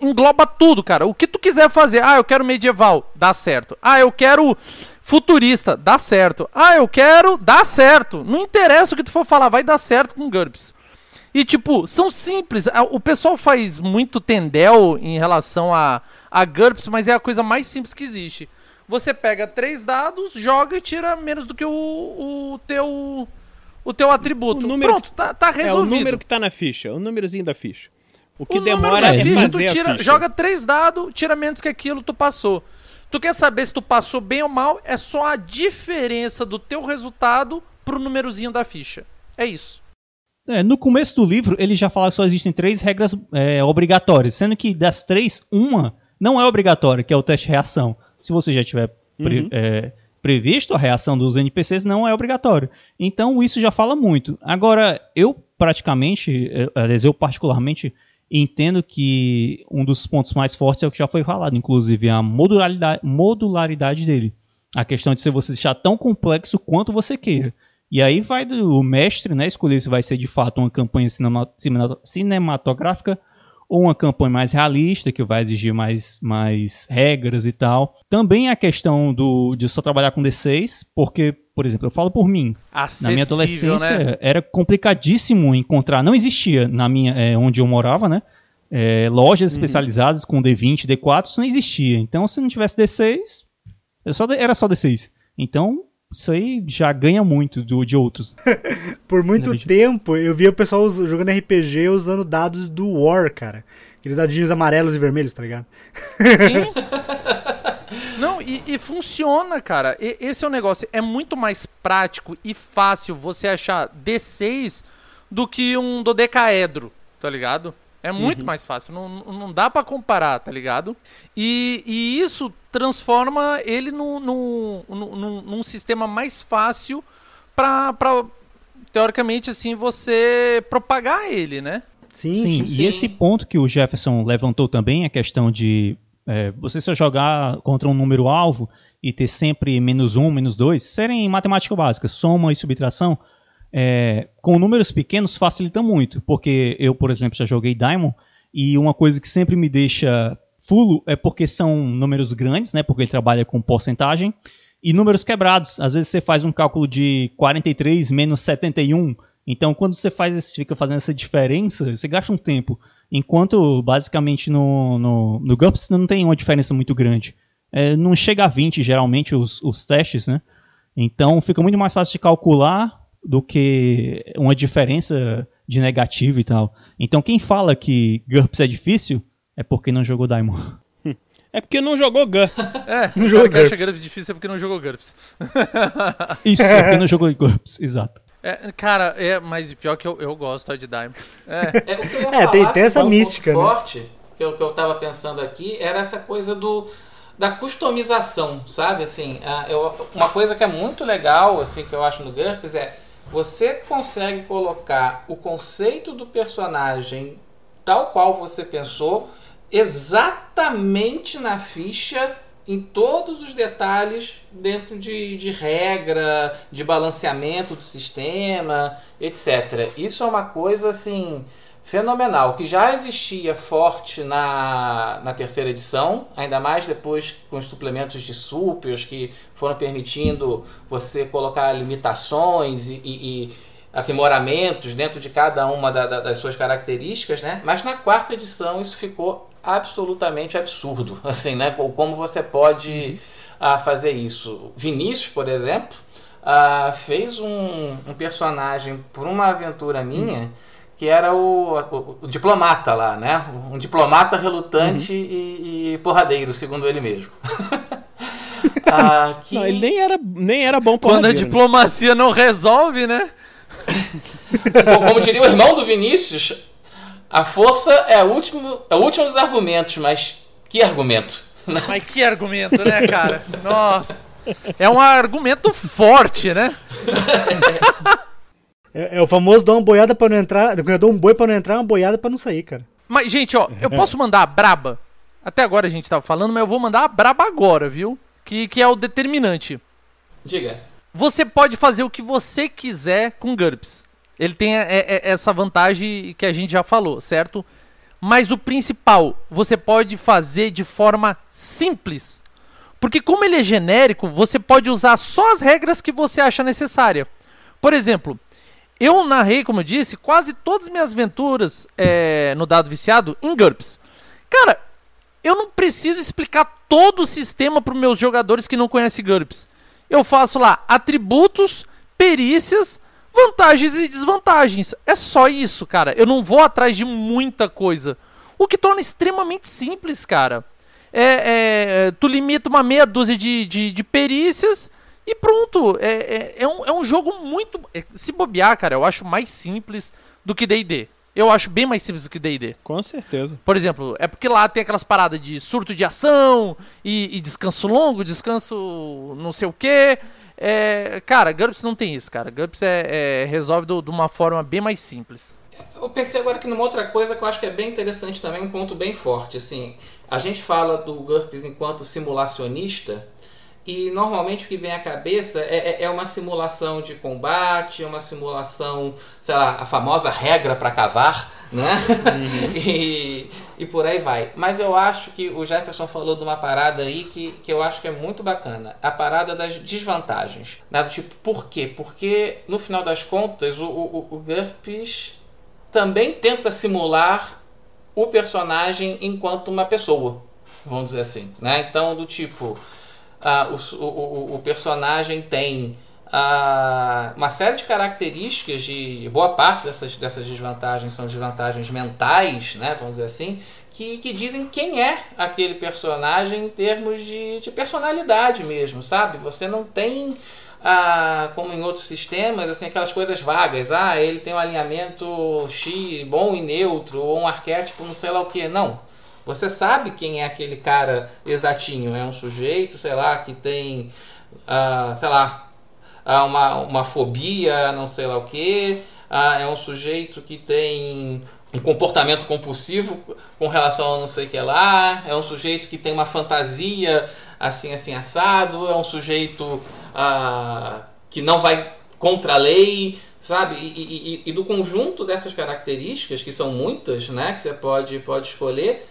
engloba tudo, cara. O que tu quiser fazer. Ah, eu quero medieval, dá certo. Ah, eu quero futurista, dá certo. Ah, eu quero, dá certo. Não interessa o que tu for falar, vai dar certo com GURPS. E tipo, são simples. Ah, O pessoal faz muito tendel em relação a, a GURPS, mas é a coisa mais simples que existe. Você pega três dados, joga e tira menos do que o, o teu o teu atributo. O número Pronto, tá, tá É resolvido. o número que tá na ficha, o númerozinho da ficha. O que O demora é ficha, fazer tu tira, a ficha. joga três dados, tira menos que aquilo, tu passou. Tu quer saber se tu passou bem ou mal, é só a diferença do teu resultado pro númerozinho da ficha. É isso. É, no começo do livro, ele já fala que só existem três regras é, obrigatórias, sendo que das três, uma não é obrigatória, que é o teste de reação. Se você já tiver pre- Uhum. é, previsto a reação dos NPCs, não é obrigatório. Então, isso já fala muito. Agora, eu praticamente, eh, aliás, eu particularmente, entendo que um dos pontos mais fortes é o que já foi falado, inclusive a modularidade, modularidade dele. A questão de ser você deixar tão complexo quanto você queira. E aí vai do mestre, né, escolher se vai ser de fato uma campanha cinema- cinema- cinematográfica ou uma campanha mais realista, que vai exigir mais, mais regras e tal. Também a questão do, de só trabalhar com D6, porque, por exemplo, eu falo por mim, na Acessível, minha adolescência né? era complicadíssimo encontrar, não existia na minha, é, onde eu morava, né? é, lojas Uhum. especializadas com D20, D4, isso não existia. Então, se não tivesse D6, eu só, era só D6. Então, isso aí já ganha muito do, de outros. Por muito tempo, eu via o pessoal jogando RPG usando dados do War, cara. Aqueles dadinhos amarelos e vermelhos, tá ligado? Sim. Não, e, e funciona, cara. E- esse é o negócio. É muito mais prático e fácil você achar D6 do que um dodecaedro, tá ligado? É muito mais fácil. Não, não dá pra comparar, tá ligado? E, e isso transforma ele num, num, num, num- num sistema mais fácil pra, pra, teoricamente, assim, você propagar ele, né? Sim, Sim, sim. e esse ponto que o Jefferson levantou também, a questão de é, você só jogar contra um número alvo e ter sempre menos um, menos dois, serem matemática básica, soma e subtração, é, com números pequenos facilita muito, porque eu, por exemplo, já joguei Diamond e uma coisa que sempre me deixa fulo é porque são números grandes, né? Porque ele trabalha com porcentagem e números quebrados. Às vezes você faz um cálculo de 43 menos 71. Então, quando você faz esse, fica fazendo essa diferença, você gasta um tempo. Enquanto, basicamente, no, no, no GURPS não tem uma diferença muito grande. É, não chega a 20, geralmente, os, os testes, né? Então, fica muito mais fácil de calcular do que uma diferença de negativo e tal. Então, quem fala que GURPS é difícil é porque não jogou Diamond. É porque não jogou GURPS. É, Não o jogou que acha GURPS. GURPS difícil é porque não jogou GURPS. Isso, é porque não jogou GURPS, exato. É, cara, é, mas pior que eu, eu gosto de Diamond. É, É, o que eu ia É, falar, tem- tem essa assim, um mística, ponto né? forte que eu, que eu tava pensando aqui era essa coisa do da customização, sabe? Assim, ah, eu- uma coisa que é muito legal, assim, que eu acho no GURPS é você consegue colocar o conceito do personagem tal qual você pensou exatamente na ficha em todos os detalhes dentro de, de regra, de balanceamento do sistema, etc. Isso é uma coisa assim fenomenal, que já existia forte na, na terceira edição, ainda mais depois com os suplementos de supers que foram permitindo você colocar limitações e, e- e aprimoramentos dentro de cada uma da- da- das suas características, né? Mas na quarta edição isso ficou absolutamente absurdo, assim, né? Co- Como você pode ah, fazer isso? Vinícius, por exemplo, ah, fez um, um personagem por uma aventura minha que era o, o- o diplomata lá, né? Um diplomata relutante e, e porradeiro, segundo ele mesmo. Ah, que- Não, ele nem era, nem era bom quando a porradeiro, né? diplomacia não resolve, né? Como- Como diria o irmão do Vinícius, a força é, a último, é o último dos argumentos, mas que argumento? Mas que argumento, né, cara? Nossa. É um argumento forte, né? É, é o famoso dar uma boiada pra não entrar. Eu dou um boi pra não entrar, uma boiada pra não sair, cara. Mas, gente, ó, eu posso mandar a braba? Até agora a gente tava falando, mas eu vou mandar a braba agora, viu? Que, que é o determinante. Diga. Você pode fazer o que você quiser com GURPS. Ele tem é, é, essa vantagem que a gente já falou, certo? Mas o principal, você pode fazer de forma simples. Porque como ele é genérico, você pode usar só as regras que você acha necessária. Por exemplo, eu narrei, como eu disse, quase todas as minhas aventuras é, no Dado Viciado em GURPS. Cara, eu não preciso explicar todo o sistema para os meus jogadores que não conhecem GURPS. Eu faço lá atributos, perícias, vantagens e desvantagens. É só isso, cara. Eu não vou atrás de muita coisa. O que torna extremamente simples, cara. É, é, tu limita uma meia dúzia de, de, de perícias e pronto. É, é, é, um, é um jogo muito. é, se bobear, cara, eu acho mais simples do que DD. Eu acho bem mais simples do que DD. Com certeza. Por exemplo, é porque lá tem aquelas paradas de surto de ação e, e descanso longo, descanso não sei o quê. É, cara, GURPS não tem isso, cara. GURPS é, é- resolve do- de uma forma bem mais simples. Eu pensei agora aqui numa outra coisa que eu acho que é bem interessante também, um ponto bem forte. Assim, a gente fala do GURPS enquanto simulacionista e normalmente o que vem à cabeça é, é- é uma simulação de combate, é uma simulação, sei lá, a famosa regra para cavar, né? e, e por aí vai. Mas eu acho que o Jefferson falou de uma parada aí que, que eu acho que é muito bacana. A parada das desvantagens. Né? Do tipo, por quê? Porque no final das contas o, o, o GURPS também tenta simular o personagem enquanto uma pessoa, vamos dizer assim, né? Então, do tipo, ah, o, o, o- personagem tem ah, uma série de características de boa parte dessas, dessas desvantagens são desvantagens mentais, né? Vamos dizer assim, que, que dizem quem é aquele personagem em termos de, de personalidade mesmo, sabe? Você não tem ah, como em outros sistemas, assim, aquelas coisas vagas. Ah, ele tem um alinhamento X, bom e neutro, ou um arquétipo, não sei lá o que. Não. Você sabe quem é aquele cara exatinho. É um sujeito, sei lá, que tem, ah, sei lá, ah, uma, uma fobia, não sei lá o que. é um sujeito que tem um comportamento compulsivo com relação a não sei o que lá. É um sujeito que tem uma fantasia assim, assim, assado. É um sujeito ah, que não vai contra a lei, sabe? E, e- e- e do conjunto dessas características, que são muitas, né? Que você pode, pode escolher.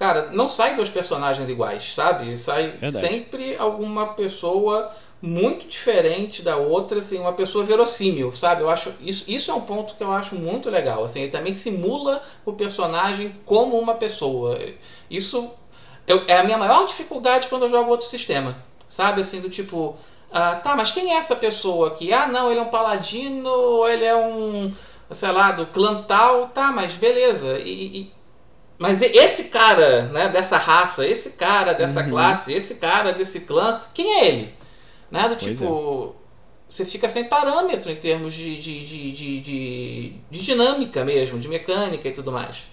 Cara, não sai dois personagens iguais, sabe? Sai Verdade. sempre alguma pessoa muito diferente da outra, assim, uma pessoa verossímil, sabe? Eu acho isso, isso é um ponto que eu acho muito legal. Assim, ele também simula o personagem como uma pessoa. Isso eu- é a minha maior dificuldade quando eu jogo outro sistema, sabe? Assim, do tipo, ah, tá, mas quem é essa pessoa aqui? Ah, não, ele é um paladino, ou ele é um, sei lá, do clã tal, tá, mas beleza. E, e- mas esse cara, né, dessa raça, esse cara dessa classe, esse cara desse clã, quem é ele? Né, do tipo, você fica sem parâmetro em termos de, de, de, de, de, de dinâmica mesmo, de mecânica e tudo mais.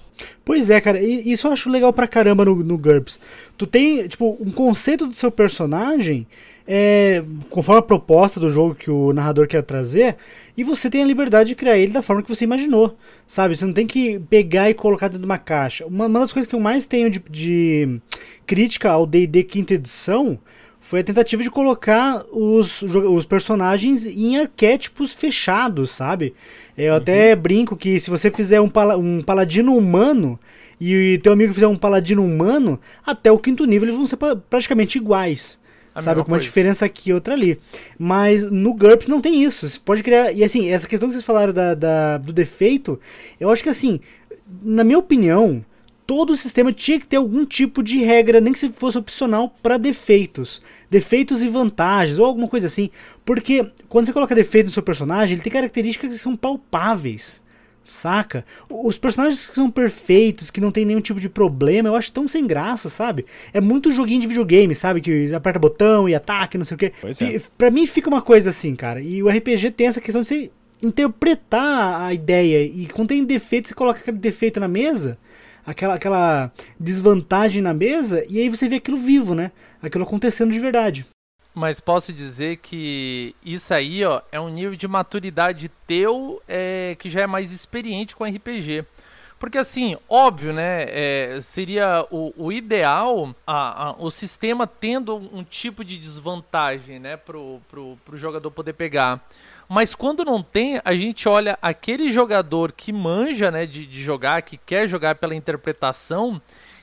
Pois é, cara, e isso eu acho legal pra caramba no, no GURPS. Tu tem, tipo, um conceito do seu personagem, é, conforme a proposta do jogo que o narrador quer trazer, e você tem a liberdade de criar ele da forma que você imaginou, sabe? Você não tem que pegar e colocar dentro de uma caixa. Uma, uma das coisas que eu mais tenho de, de crítica ao D&D quinta edição foi a tentativa de colocar os, os personagens em arquétipos fechados, sabe? Eu até brinco que se você fizer um, pala- um paladino humano e teu amigo fizer um paladino humano, até o quinto nível eles vão ser pa- praticamente iguais. A sabe? Com uma diferença aqui e outra ali. Mas no GURPS não tem isso. Você pode criar. E assim, essa questão que vocês falaram da, da- do defeito, eu acho que assim, na minha opinião, todo o sistema tinha que ter algum tipo de regra, nem que se fosse opcional, para defeitos. Defeitos e vantagens, ou alguma coisa assim. Porque quando você coloca defeito no seu personagem, ele tem características que são palpáveis. Saca? Os personagens que são perfeitos, que não tem nenhum tipo de problema, eu acho tão sem graça, sabe? É muito joguinho de videogame, sabe? Que aperta botão e ataque, não sei o quê. Pois é. Pra mim fica uma coisa assim, cara. E o RPG tem essa questão de você interpretar a ideia. E quando tem defeito, você coloca aquele defeito na mesa, aquela, aquela desvantagem na mesa, e aí você vê aquilo vivo, né? Aquilo acontecendo de verdade. Mas posso dizer que isso aí, ó, é um nível de maturidade teu é, que já é mais experiente com RPG. Porque assim, óbvio, né? é, seria o, o ideal a- a- o sistema tendo um tipo de desvantagem, né? Pro, pro, pro jogador poder pegar. Mas quando não tem, a gente olha aquele jogador que manja, né, de, de jogar, que quer jogar pela interpretação,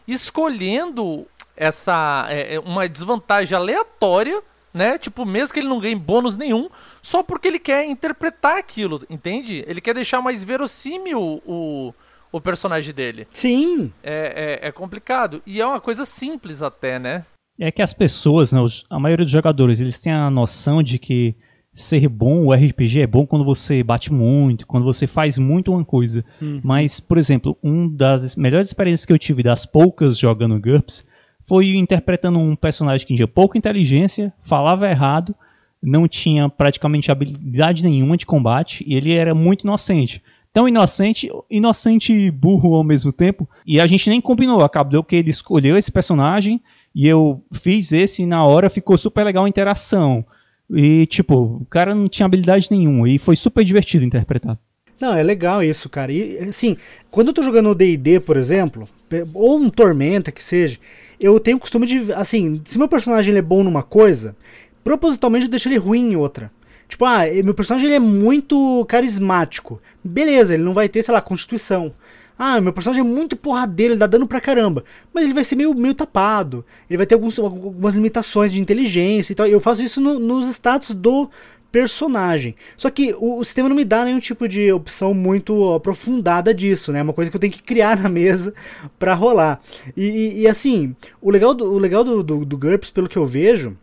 escolhendo essa é, é, uma desvantagem aleatória, né? Tipo, mesmo que ele não ganhe bônus nenhum, só porque ele quer interpretar aquilo, entende? Ele quer deixar mais verossímil o, o personagem dele. Sim. É, é, é complicado. E é uma coisa simples até, né? É que as pessoas, né, os- a maioria dos jogadores, eles têm a noção de que ser bom, o RPG é bom quando você bate muito, quando você faz muito uma coisa. Mas, por exemplo, uma das melhores experiências que eu tive das poucas jogando GURPS foi interpretando um personagem que tinha pouca inteligência, falava errado, não tinha praticamente habilidade nenhuma de combate e ele era muito inocente. Tão inocente, inocente e burro ao mesmo tempo. E a gente nem combinou, acabou que ele escolheu esse personagem e eu fiz esse e na hora ficou super legal a interação. E, tipo, o cara não tinha habilidade nenhuma e foi super divertido interpretar. Não, é legal isso, cara. E assim, quando eu tô jogando o D&D, por exemplo, ou um Tormenta que seja, eu tenho o costume de, assim, se meu personagem ele é bom numa coisa, propositalmente eu deixo ele ruim em outra. Tipo, ah, meu personagem ele é muito carismático. Beleza, ele não vai ter, sei lá, constituição. Ah, meu personagem é muito porradeiro, ele dá dano pra caramba. Mas ele vai ser meio, meio tapado. Ele vai ter alguns, algumas limitações de inteligência e tal. Eu faço isso no- nos status do personagem. Só que o, o sistema não me dá nenhum tipo de opção muito aprofundada disso, né? É uma coisa que eu tenho que criar na mesa pra rolar. E, e- e, assim, o legal do, o legal do, do, do GURPS, pelo que eu vejo,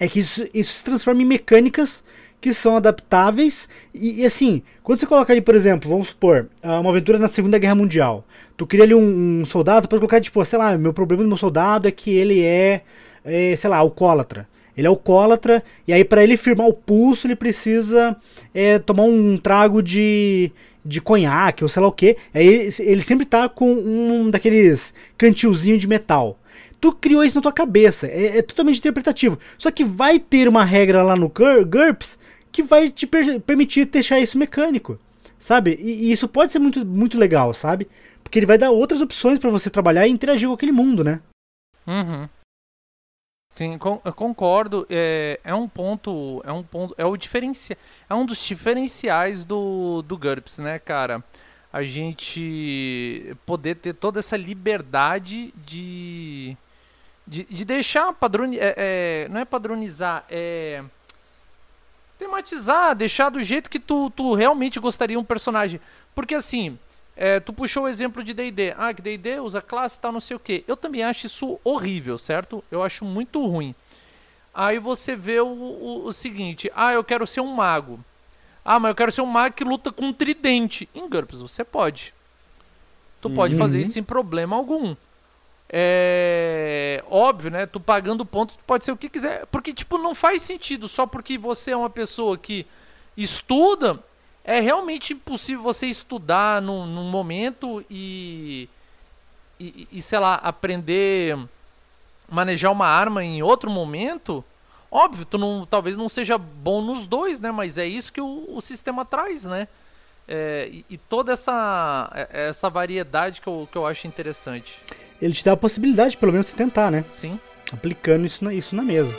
é que isso, isso se transforma em mecânicas que são adaptáveis e, e, assim, quando você coloca ali, por exemplo, vamos supor, ah, uma aventura na Segunda Guerra Mundial, tu cria ali um, um soldado, pode colocar tipo, sei lá, meu problema do meu soldado é que ele é, é, sei lá, alcoólatra. Ele é alcoólatra e aí pra ele firmar o pulso ele precisa é, tomar um trago de de conhaque ou sei lá o que. Aí ele, sempre tá com um daqueles cantilzinho de metal tu criou isso na tua cabeça. É, é totalmente interpretativo. Só que vai ter uma regra lá no Gur- GURPS que vai te per- permitir deixar isso mecânico. Sabe? E, e isso pode ser muito, muito legal, sabe? Porque ele vai dar outras opções pra você trabalhar e interagir com aquele mundo, né? Uhum. Sim, eu concordo. É, é um ponto, é um ponto, é o diferencial, é um dos diferenciais do do GURPS, né, cara? A gente poder ter toda essa liberdade de de, de deixar padroni, é, é, não é padronizar, é tematizar, deixar do jeito que tu, tu realmente gostaria um personagem. Porque assim, é, tu puxou o exemplo de D&D. Ah, que D&D usa classe tal, não sei o que. Eu também acho isso horrível, certo? Eu acho muito ruim. Aí você vê o, o, o seguinte. Ah, eu quero ser um mago. Ah, mas eu quero ser um mago que luta com um tridente. Em GURPS você pode. Tu pode fazer isso sem problema algum. É óbvio, né? Tu pagando ponto, tu pode ser o que quiser. Porque, tipo, não faz sentido só porque você é uma pessoa que estuda. É realmente impossível você estudar num, num momento e, e, e, sei lá, aprender manejar uma arma em outro momento. Óbvio, tu não, talvez não seja bom nos dois, né? Mas é isso que o, o sistema traz, né? É, e, e toda essa, essa variedade que eu, que eu acho interessante. Ele te dá a possibilidade, pelo menos, de tentar, né? Sim. Aplicando isso na, isso na mesa.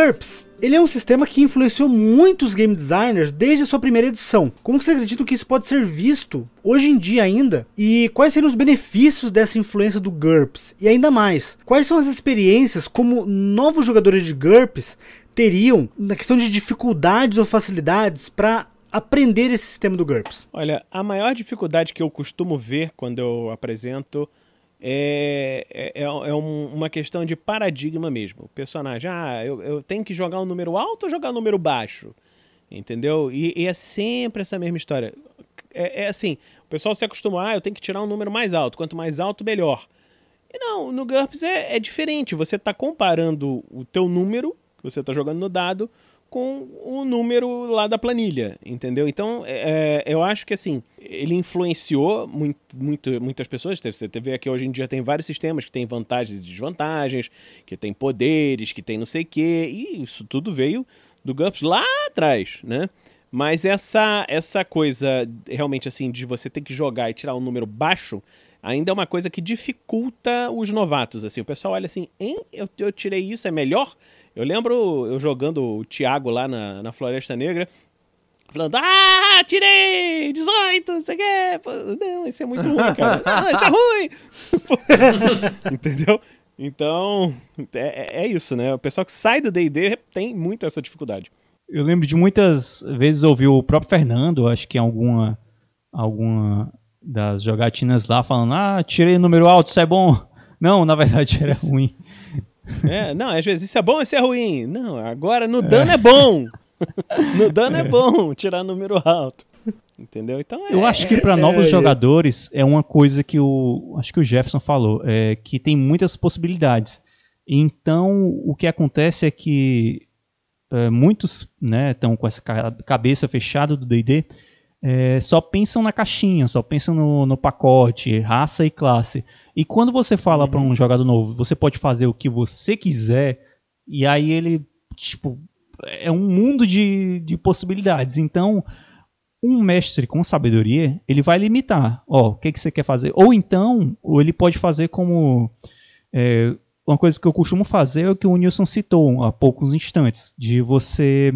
GURPS, ele é um sistema que influenciou muitos game designers desde a sua primeira edição. Como que vocês acreditam que isso pode ser visto hoje em dia ainda? E quais seriam os benefícios dessa influência do GURPS? E ainda mais, quais são as experiências como novos jogadores de GURPS teriam na questão de dificuldades ou facilidades para aprender esse sistema do GURPS? Olha, a maior dificuldade que eu costumo ver quando eu apresento é, é, é um- uma questão de paradigma mesmo. O personagem, ah, eu, eu tenho que jogar um número alto ou jogar um número baixo? Entendeu? E, e é sempre essa mesma história. É, é assim, o pessoal se acostuma, ah, eu tenho que tirar um número mais alto. Quanto mais alto, melhor. E não, no GURPS é, é diferente. Você está comparando o teu número, que você está jogando no dado, com o número lá da planilha, entendeu? Então, é, eu acho que assim, ele influenciou muito, muito, muitas pessoas. Você vê que hoje em dia tem vários sistemas que tem vantagens e desvantagens, que tem poderes, que tem não sei o quê, e isso tudo veio do GURPS lá atrás, né? Mas essa, essa coisa realmente assim de você ter que jogar e tirar um número baixo ainda é uma coisa que dificulta os novatos. Assim, o pessoal olha assim, hein, eu, eu tirei isso, é melhor? Eu lembro eu jogando o Thiago lá na, na Floresta Negra, falando, ah, tirei 18, não sei o quê. Não, isso é muito ruim, cara. Não, isso é ruim! Entendeu? Então, é, é isso, né? O pessoal que sai do D&D tem muito essa dificuldade. Eu lembro de muitas vezes ouvir o próprio Fernando, acho que em alguma, alguma das jogatinas lá, falando, ah, tirei o número alto, isso é bom. Não, na verdade era ruim. É, não, às vezes isso é bom, isso é ruim. Não, agora no dano é, é bom. no dano é. é bom tirar número alto. Entendeu? Então é, Eu acho que para é, novos é, jogadores é uma coisa que o acho que o Jefferson falou, é que tem muitas possibilidades. Então, o que acontece é que é, muitos, né, estão com essa cabeça fechada do D&D, é, só pensam na caixinha, só pensam no, no pacote, raça e classe. E quando você fala uhum. para um jogador novo, você pode fazer o que você quiser, e aí ele, tipo, é um mundo de, de possibilidades. Então, um mestre com sabedoria, ele vai limitar. Ó, o que, que você quer fazer? Ou então, ou ele pode fazer como. É, uma coisa que eu costumo fazer é o que o Nilson citou há poucos instantes, de você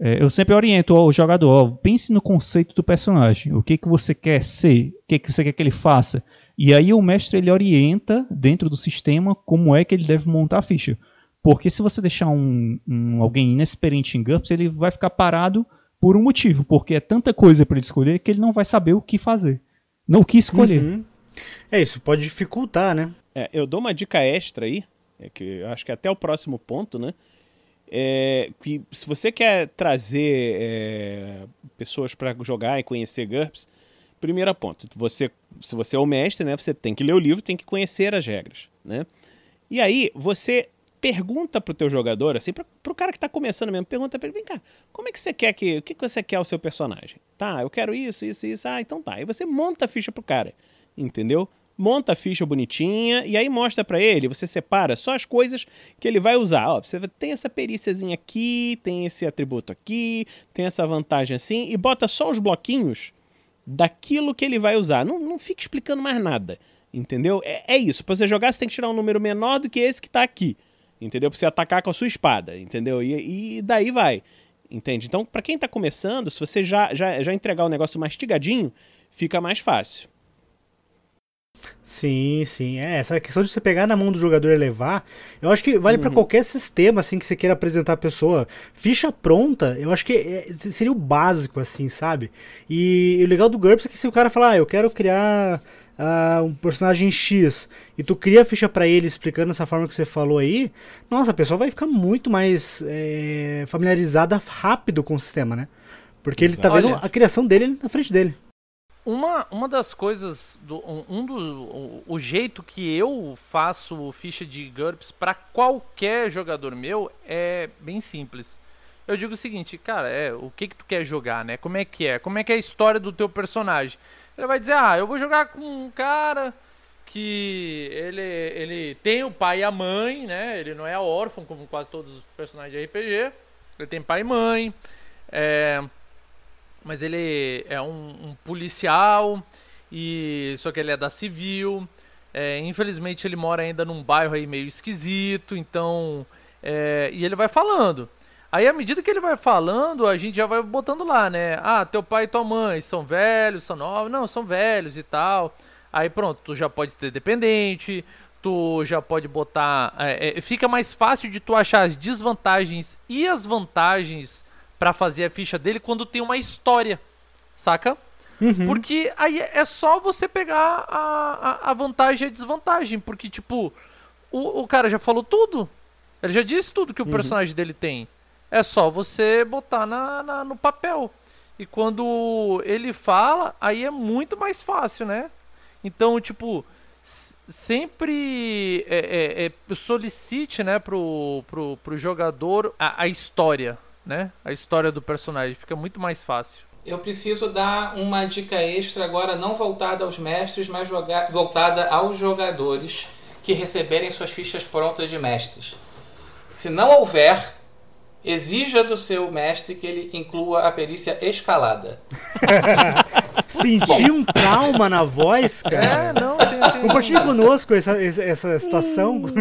é, eu sempre oriento o jogador, ó, pense no conceito do personagem, o que, que você quer ser, o que, que você quer que ele faça. E aí o mestre ele orienta dentro do sistema como é que ele deve montar a ficha. Porque se você deixar um, um alguém inexperiente em GURPS, ele vai ficar parado por um motivo, porque é tanta coisa para ele escolher que ele não vai saber o que fazer. Não o que escolher. Uhum. É, isso pode dificultar, né? É, eu dou uma dica extra aí, é que acho que até o próximo ponto, né? É, que se você quer trazer é, pessoas para jogar e conhecer GURPS, primeiro ponto, você, se você é o mestre, né, você tem que ler o livro, tem que conhecer as regras, né? E aí você pergunta pro teu jogador, assim, pra, pro cara que tá começando mesmo, pergunta pra ele, vem cá, como é que você quer que, o que, que você quer o seu personagem? Tá, eu quero isso, isso, isso, ah, então tá. Aí você monta a ficha pro cara, entendeu? monta a ficha bonitinha e aí mostra para ele, você separa só as coisas que ele vai usar. Ó, você tem essa períciazinha aqui, tem esse atributo aqui, tem essa vantagem assim, e bota só os bloquinhos daquilo que ele vai usar. Não, não fica explicando mais nada, entendeu? É, é isso, para você jogar você tem que tirar um número menor do que esse que tá aqui, entendeu? Pra você atacar com a sua espada, entendeu? E, e daí vai, entende? Então, para quem tá começando, se você já, já, já entregar o negócio mastigadinho, fica mais fácil. Sim, sim. É, essa questão de você pegar na mão do jogador e levar, eu acho que vale uhum. para qualquer sistema assim que você queira apresentar a pessoa. Ficha pronta, eu acho que é, seria o básico assim, sabe? E, e, o legal do GURPS é que se o cara falar, ah, eu quero criar uh, um personagem X, e tu cria a ficha para ele explicando essa forma que você falou aí, nossa, a pessoa vai ficar muito mais é, familiarizada rápido com o sistema, né? Porque ele tá vendo Olha, a criação dele na frente dele. Uma, uma das coisas, do, um do, o, o, jeito que eu faço ficha de GURPS para qualquer jogador meu é bem simples. Eu digo o seguinte, cara, é, o que que tu quer jogar, né? Como é que é? Como é que é a história do teu personagem? Ele vai dizer, ah, eu vou jogar com um cara que ele, ele tem o pai e a mãe, né? Ele não é órfão como quase todos os personagens de RPG. Ele tem pai e mãe. É, mas ele é um, um policial e só que ele é da civil. É, infelizmente ele mora ainda num bairro aí meio esquisito, então é, e ele vai falando. Aí à medida que ele vai falando, a gente já vai botando lá, né? Ah, teu pai e tua mãe são velhos, são novos, não, são velhos e tal. Aí pronto, tu já pode ter dependente, tu já pode botar. É, é fica mais fácil de tu achar as desvantagens e as vantagens para fazer a ficha dele quando tem uma história, saca? Uhum. Porque aí é só você pegar a, a, a, vantagem e a desvantagem. Porque, tipo, o, o cara já falou tudo. Ele já disse tudo que o uhum. personagem dele tem. É só você botar na, na, no papel. E quando ele fala, aí é muito mais fácil, né? Então, tipo, sempre é, é, é, solicite né, pro, pro, pro jogador a, a história né, a história do personagem, fica muito mais fácil. Eu preciso dar uma dica extra agora, não voltada aos mestres, mas voltada aos jogadores que receberem suas fichas prontas de mestres. Se não houver, exija do seu mestre que ele inclua a perícia escalada. Senti um trauma na voz, cara. É, não, tem, tem Compartilhe conosco essa, essa, essa situação.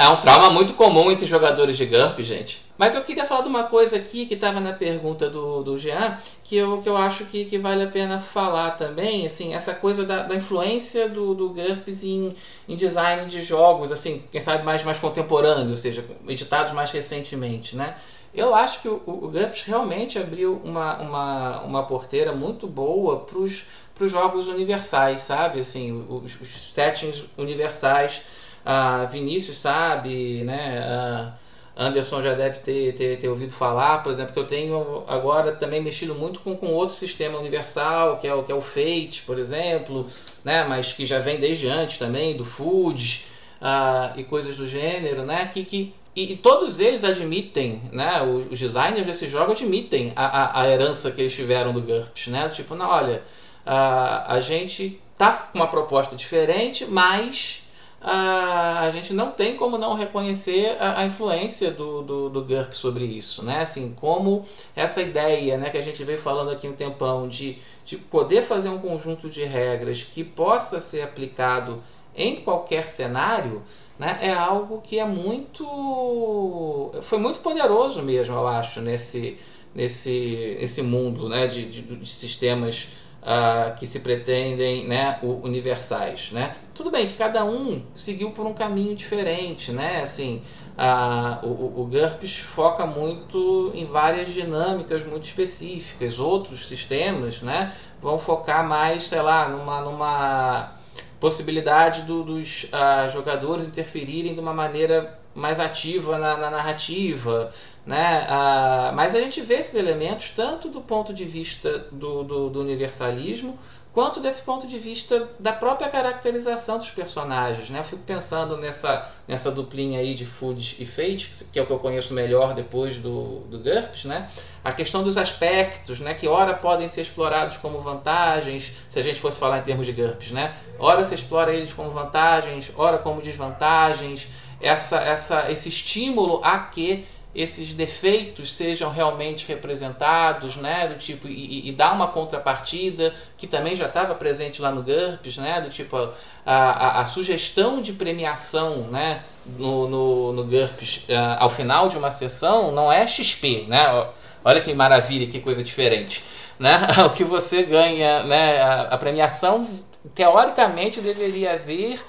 É um trauma muito comum entre jogadores de GURP, gente. Mas eu queria falar de uma coisa aqui que estava na pergunta do, do Jean, que eu, que eu acho que, que vale a pena falar também, assim, essa coisa da, da influência do, do GURPS em, em design de jogos, assim, quem sabe mais, mais contemporâneo, ou seja, editados mais recentemente, né? Eu acho que o, o GURPS realmente abriu uma, uma, uma porteira muito boa para os jogos universais, sabe? Assim, os, os settings universais. Ah, Vinícius sabe, né? Anderson já deve ter, ter, ter ouvido falar, por exemplo, que eu tenho agora também mexido muito com, com outro sistema universal, que é o, que é o Fate, por exemplo, né? mas que já vem desde antes também, do Food ah, e coisas do gênero, né? que, que e, e, todos eles admitem, né, os, os designers desse jogo admitem a, a, a, herança que eles tiveram do GURPS, né, tipo, não, olha, a, a gente tá com uma proposta diferente, mas a, a gente não tem como não reconhecer a, a influência do, do, do GURPS sobre isso, né, assim, como essa ideia, né, que a gente veio falando aqui um tempão de, de poder fazer um conjunto de regras que possa ser aplicado em qualquer cenário, né, é algo que é muito foi muito poderoso mesmo eu acho nesse nesse esse mundo né, de, de, de sistemas uh, que se pretendem né, universais né? Tudo bem que cada um seguiu por um caminho diferente né? Assim uh, o, o GURPS foca muito em várias dinâmicas muito específicas. Outros sistemas né vão focar mais sei lá numa numa possibilidade do, dos uh, jogadores interferirem de uma maneira mais ativa na, na narrativa, né? Uh, mas a gente vê esses elementos tanto do ponto de vista do, do, do, universalismo quanto desse ponto de vista da própria caracterização dos personagens, né? Eu fico pensando nessa, nessa duplinha aí de Food e Fate, que é o que eu conheço melhor depois do, do GURPS, né? A questão dos aspectos, né? Que ora podem ser explorados como vantagens, se a gente fosse falar em termos de GURPS, né? Ora se explora eles como vantagens, ora como desvantagens, essa, essa, esse estímulo a que esses defeitos sejam realmente representados, né, do tipo e, e dar uma contrapartida que também já estava presente lá no GURPS, né, do tipo a, a, a sugestão de premiação, né, no, no, no GURPS uh, ao final de uma sessão não é XP, né, olha que maravilha, que coisa diferente, né, o que você ganha, né, a, a premiação teoricamente deveria vir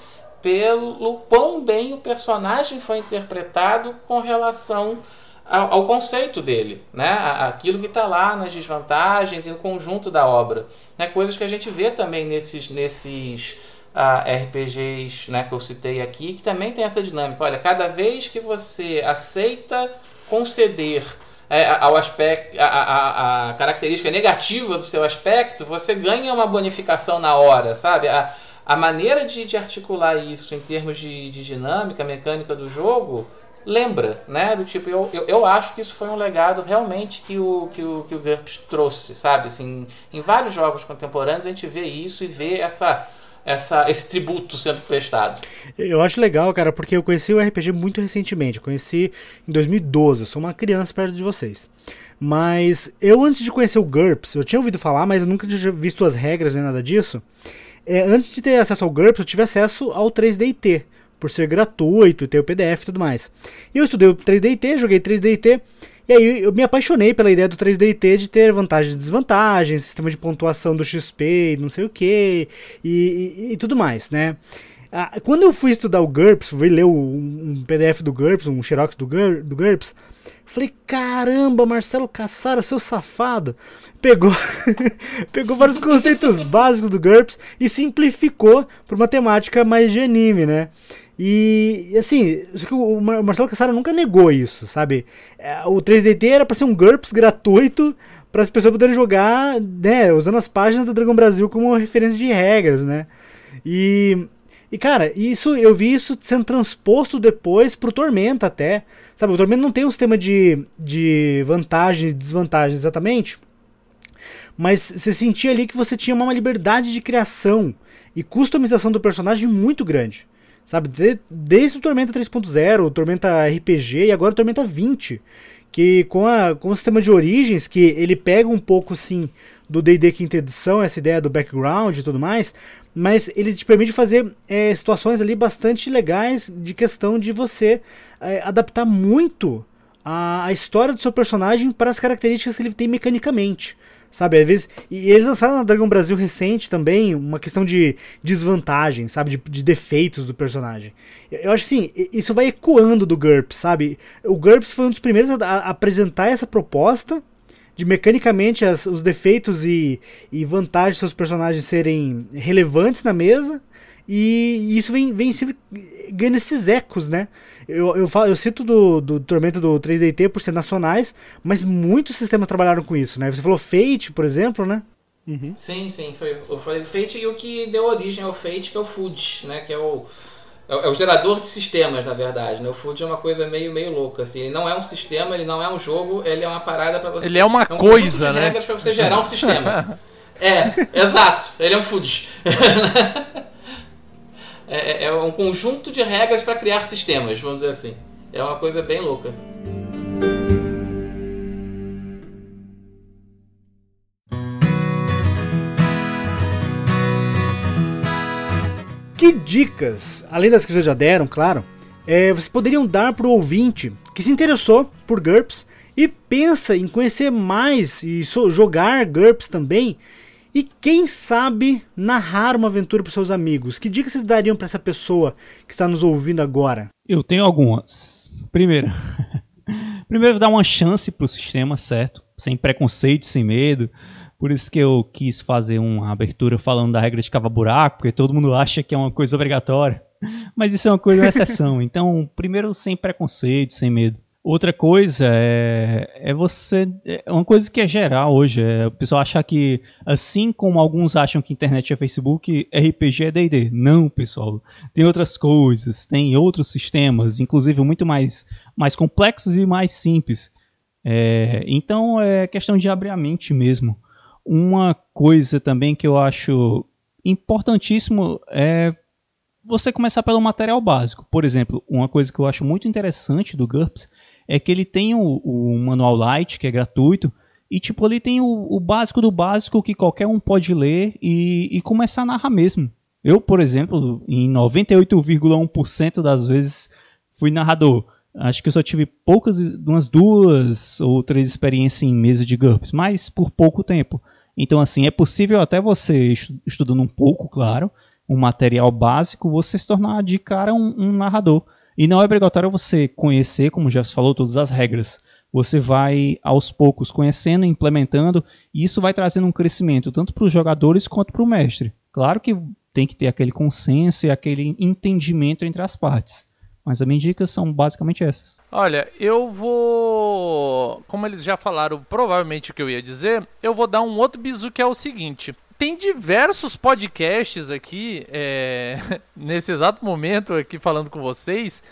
pelo quão bem o personagem foi interpretado com relação ao, ao conceito dele, né? aquilo que está lá nas desvantagens e no conjunto da obra. Né? Coisas que a gente vê também nesses, nesses uh, RPGs né, que eu citei aqui, que também tem essa dinâmica. Olha, cada vez que você aceita conceder é, ao aspecto, a, a, a, característica negativa do seu aspecto, você ganha uma bonificação na hora, sabe? A, a maneira de, de articular isso em termos de, de dinâmica, mecânica do jogo, lembra, né? Do tipo, eu, eu, eu, acho que isso foi um legado realmente que o, que o, que o GURPS trouxe, sabe? Assim, em vários jogos contemporâneos a gente vê isso e vê essa, essa, esse tributo sendo prestado. Eu acho legal, cara, porque eu conheci o RPG muito recentemente. Eu conheci em 2012, eu sou uma criança perto de vocês. Mas eu, antes de conhecer o GURPS, eu tinha ouvido falar, mas eu nunca tinha visto as regras nem nada disso. É, antes de ter acesso ao GURPS, eu tive acesso ao 3DT, por ser gratuito, ter o PDF e tudo mais. E eu estudei o 3DT, joguei 3DT, e aí eu me apaixonei pela ideia do 3DT de ter vantagens e desvantagens, sistema de pontuação do XP, não sei o que, e, e, tudo mais, né? Ah, quando eu fui estudar o GURPS, fui ler o, um PDF do GURPS, um xerox do, do GURPS, Falei, caramba, Marcelo Cassaro, seu safado. Pegou, pegou vários conceitos básicos do GURPS e simplificou para uma temática mais de anime, né? E assim, o Marcelo Cassaro nunca negou isso, sabe? É, o 3DT era para ser um GURPS gratuito para as pessoas poderem jogar, né, usando as páginas do Dragon Brasil como referência de regras, né? E E cara, isso eu vi isso sendo transposto depois pro Tormenta até. Sabe, o Tormenta não tem um sistema de, de vantagens e desvantagens exatamente. Mas você sentia ali que você tinha uma liberdade de criação e customização do personagem muito grande. Sabe, de, desde o Tormenta 3.0, o Tormenta RPG e agora o Tormenta 20. Que com, a, com o sistema de origens, que ele pega um pouco sim do D&D quinta edição, essa ideia do background e tudo mais, mas ele te permite fazer é, situações ali bastante legais de questão de você é, adaptar muito a, a, história do seu personagem para as características que ele tem mecanicamente. Sabe, às vezes. E eles lançaram na Dragon Brasil recente também uma questão de desvantagem, sabe? De, de defeitos do personagem. Eu acho assim, isso vai ecoando do GURPS, sabe? O GURPS foi um dos primeiros a, a apresentar essa proposta de mecanicamente as, os defeitos e, e vantagens dos seus personagens serem relevantes na mesa. E isso vem, vem sempre ganhando esses ecos, né? Eu, eu, falo, eu cito do, do Tormento do 3DT por ser nacionais, mas muitos sistemas trabalharam com isso, né? Você falou Fate, por exemplo, né? Uhum. Sim, sim, foi, foi o Fate e o que deu origem ao Fate, que é o Food, né? Que é o, é, é o gerador de sistemas, na verdade. Né? O Food é uma coisa meio, meio louca. Assim. Ele não é um sistema, ele não é um jogo, ele é uma parada para você. Ele é uma é um coisa, de né? regras para você gerar um sistema. é, exato. Ele é um Food. É, é, é, um conjunto de regras para criar sistemas, vamos dizer assim. É uma coisa bem louca. Que dicas, além das que vocês já deram, claro, é, vocês poderiam dar para o ouvinte que se interessou por GURPS e pensa em conhecer mais e jogar GURPS também e quem sabe narrar uma aventura para seus amigos? Que dicas vocês dariam para essa pessoa que está nos ouvindo agora? Eu tenho algumas. Primeiro, primeiro dar uma chance para o sistema, certo? Sem preconceito, sem medo. Por isso que eu quis fazer uma abertura falando da regra de cava-buraco, porque todo mundo acha que é uma coisa obrigatória. Mas isso é uma coisa, uma exceção. Então, primeiro, sem preconceito, sem medo. Outra coisa é, é você. É uma coisa que é geral hoje. É o pessoal achar que, assim como alguns acham que internet é Facebook, RPG é DD. Não, pessoal. Tem outras coisas, tem outros sistemas, inclusive muito mais, mais complexos e mais simples. É, então é questão de abrir a mente mesmo. Uma coisa também que eu acho importantíssimo é você começar pelo material básico. Por exemplo, uma coisa que eu acho muito interessante do GURPS é que ele tem o, o manual light, que é gratuito, e tipo, ali tem o, o, básico do básico que qualquer um pode ler e, e começar a narrar mesmo. Eu, por exemplo, em 98,1% das vezes fui narrador. Acho que eu só tive poucas, umas duas ou três experiências em mesa de GURPS, mas por pouco tempo. Então, assim, é possível até você, estudando um pouco, claro, um material básico, você se tornar de cara um, um narrador. E não é obrigatório você conhecer, como já se falou, todas as regras. Você vai aos poucos conhecendo, implementando, e isso vai trazendo um crescimento tanto para os jogadores quanto para o mestre. Claro que tem que ter aquele consenso e aquele entendimento entre as partes. Mas as minhas dicas são basicamente essas. Olha, eu vou. Como eles já falaram, provavelmente o que eu ia dizer, eu vou dar um outro bizu que é o seguinte tem diversos podcasts aqui, é, nesse exato momento aqui falando com vocês,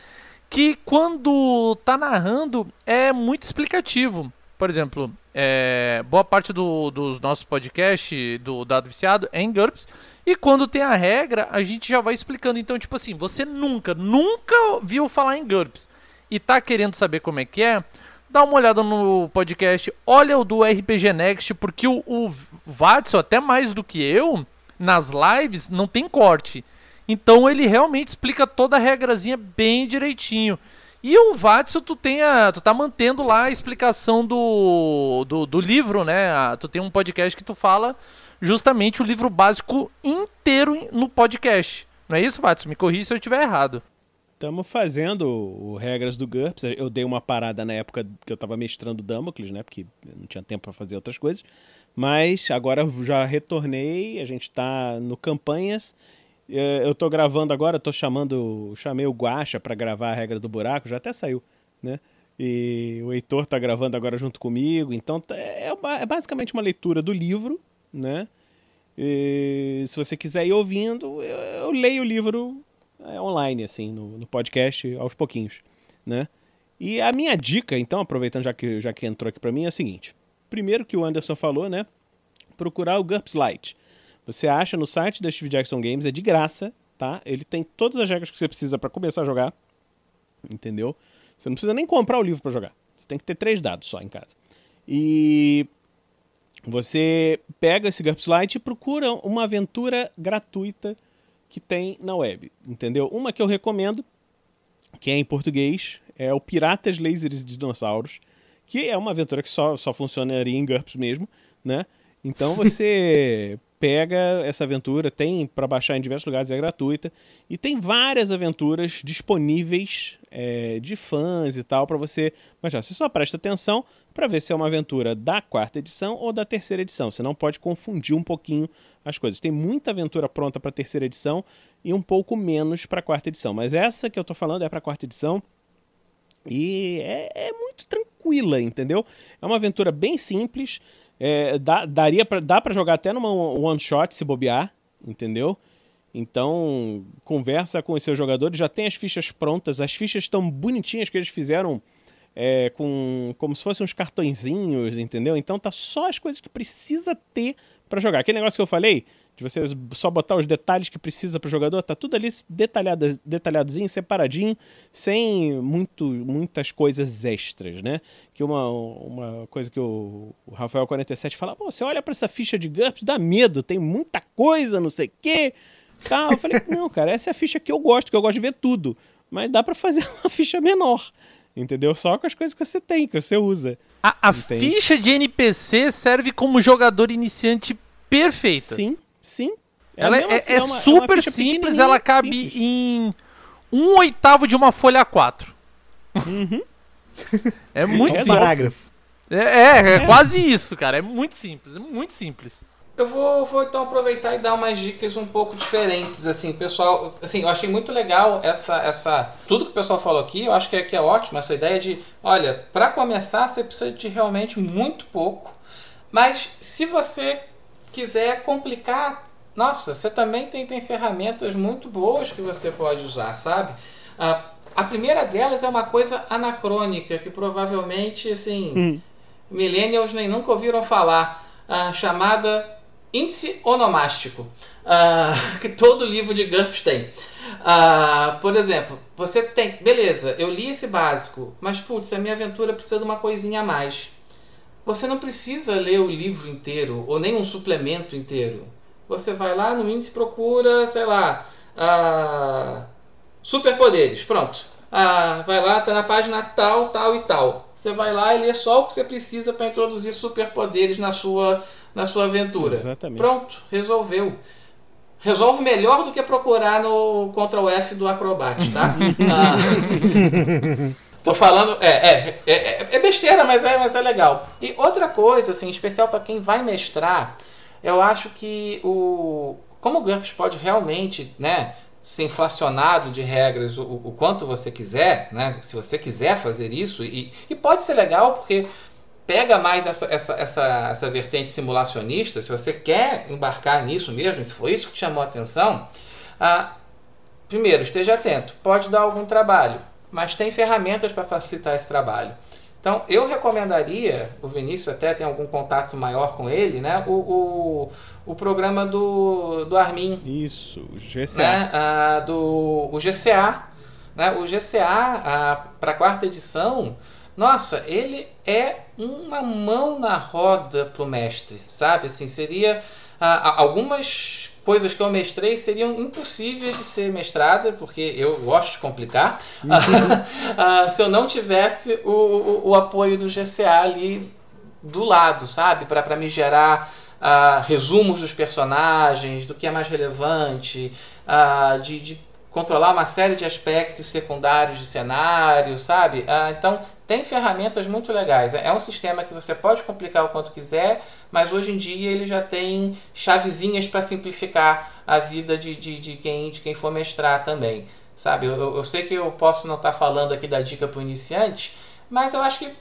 que quando tá narrando é muito explicativo. Por exemplo, é, boa parte do, dos nossos podcasts do Dado Viciado é em GURPS. E quando tem a regra, a gente já vai explicando. Então, tipo assim, você nunca, nunca viu falar em GURPS e tá querendo saber como é que é, dá uma olhada no podcast, olha o do RPG Next, porque o, o Watson, até mais do que eu, nas lives, não tem corte. Então ele realmente explica toda a regrazinha bem direitinho. E o Watson, tu, tem a, tu tá mantendo lá a explicação do, do, do livro, né? tu tem um podcast que tu fala justamente o livro básico inteiro no podcast. Não é isso, Watson? Me corrija se eu estiver errado. Estamos fazendo o Regras do GURPS. Eu dei uma parada na época que eu estava mestrando Damocles, né? Porque não tinha tempo para fazer outras coisas. Mas agora já retornei, a gente está no Campanhas. É, eu estou gravando agora, estou chamando, chamei o Guacha para gravar a regra do buraco, já até saiu, né? E o Heitor está gravando agora junto comigo. Então tá, é, é basicamente uma leitura do livro, né? E se você quiser ir ouvindo, eu, eu leio o livro é, online, assim, no, no podcast, aos pouquinhos, né? E a minha dica, então, aproveitando já que, já que entrou aqui para mim, é a seguinte. Primeiro que o Anderson falou, né? Procurar o GURPS Lite. Você acha no site da Steve Jackson Games, é de graça, tá? Ele tem todas as regras que você precisa para começar a jogar, entendeu? Você não precisa nem comprar o livro para jogar. Você tem que ter três dados só em casa. E você pega esse GURPS Lite e procura uma aventura gratuita que tem na web, entendeu? Uma que eu recomendo, que é em português, é o Piratas Lasers de Dinossauros, que é uma aventura que só, só funcionaria em GURPS mesmo, né? Então você pega essa aventura, tem para baixar em diversos lugares, é gratuita, e tem várias aventuras disponíveis é, de fãs e tal para você baixar. Você só presta atenção para ver se é uma aventura da quarta edição ou da terceira edição. Você não pode confundir um pouquinho as coisas. Tem muita aventura pronta para terceira edição e um pouco menos para quarta edição, mas essa que eu estou falando é para quarta edição. E é, é, muito tranquila, entendeu? É uma aventura bem simples. É, dá, daria pra, dá para jogar até numa one shot se bobear, entendeu? Então, conversa com os seus jogadores, já tem as fichas prontas, as fichas estão bonitinhas que eles fizeram é, com como se fossem uns cartõezinhos, entendeu? Então tá só as coisas que precisa ter para jogar. Aquele negócio que eu falei, de você só botar os detalhes que precisa para o jogador, tá tudo ali detalhado, detalhadozinho, separadinho, sem muito, muitas coisas extras, né? Que uma, uma coisa que o, o Rafael 47 fala, pô, você olha para essa ficha de GURPS, dá medo, tem muita coisa, não sei o quê. Tá, eu falei, não, cara, essa é a ficha que eu gosto, que eu gosto de ver tudo. Mas dá para fazer uma ficha menor entendeu? Só com as coisas que você tem, que você usa. A, a ficha de NPC serve como jogador iniciante perfeita. Sim, sim. É ela é, é, é uma, super é simples, ela cabe simples. em um oitavo de uma folha A4. Uhum. é muito é simples. parágrafo. É, é, é, quase isso, cara. É muito simples, é muito simples. Eu vou, vou então aproveitar e dar umas dicas um pouco diferentes, assim, pessoal, assim, eu achei muito legal essa, essa, tudo que o pessoal falou aqui, eu acho que é, que é ótimo essa ideia de, olha, para começar você precisa de realmente muito pouco, mas se você quiser complicar, nossa, você também tem, tem ferramentas muito boas que você pode usar, sabe? Ah, a primeira delas é uma coisa anacrônica, que provavelmente, assim, hum. millennials nem nunca ouviram falar, ah, chamada índice onomástico, uh, que todo livro de GURPS tem. Por exemplo, você tem, beleza, eu li esse básico, mas putz, a minha aventura precisa de uma coisinha a mais. Você não precisa ler o livro inteiro ou nem um suplemento inteiro. Você vai lá no índice procura, sei lá, uh, superpoderes, pronto. Ah, vai lá, tá na página tal, tal e tal. Você vai lá e lê só o que você precisa para introduzir superpoderes na sua na sua aventura. Exatamente. Pronto, resolveu. Resolve melhor do que procurar no Ctrl F do Acrobat, tá? ah, tô falando. É, é, é, é, besteira, mas é, mas é legal. E outra coisa, assim, especial para quem vai mestrar, eu acho que o. Como o GURPS pode realmente, né? ser inflacionado de regras o, o, quanto você quiser, né? se você quiser fazer isso, e, e pode ser legal porque pega mais essa, essa, essa, essa vertente simulacionista, se você quer embarcar nisso mesmo, se foi isso que te chamou a atenção, ah, primeiro, esteja atento. Pode dar algum trabalho, mas tem ferramentas para facilitar esse trabalho. Então, eu recomendaria, o Vinícius até tem algum contato maior com ele, né? O, o, o programa do, do Armin. Isso, o GCA. Né? Ah, do, o GCA. Né? O GCA, ah, para a quarta edição, nossa, ele é uma mão na roda pro mestre, sabe? Assim, seria ah, algumas coisas que eu mestrei seriam impossíveis de ser mestrada, porque eu gosto de complicar, uhum. ah, se eu não tivesse o, o, o, apoio do GCA ali do lado, sabe? Para me gerar ah, resumos dos personagens, do que é mais relevante, ah, de, de controlar uma série de aspectos secundários de cenário, sabe? Ah, então, tem ferramentas muito legais. É um sistema que você pode complicar o quanto quiser, mas hoje em dia ele já tem chavezinhas para simplificar a vida de, de, de, quem, de quem for mestrar também, sabe? Eu, eu sei que eu posso não estar tá falando aqui da dica para o iniciante, mas eu acho que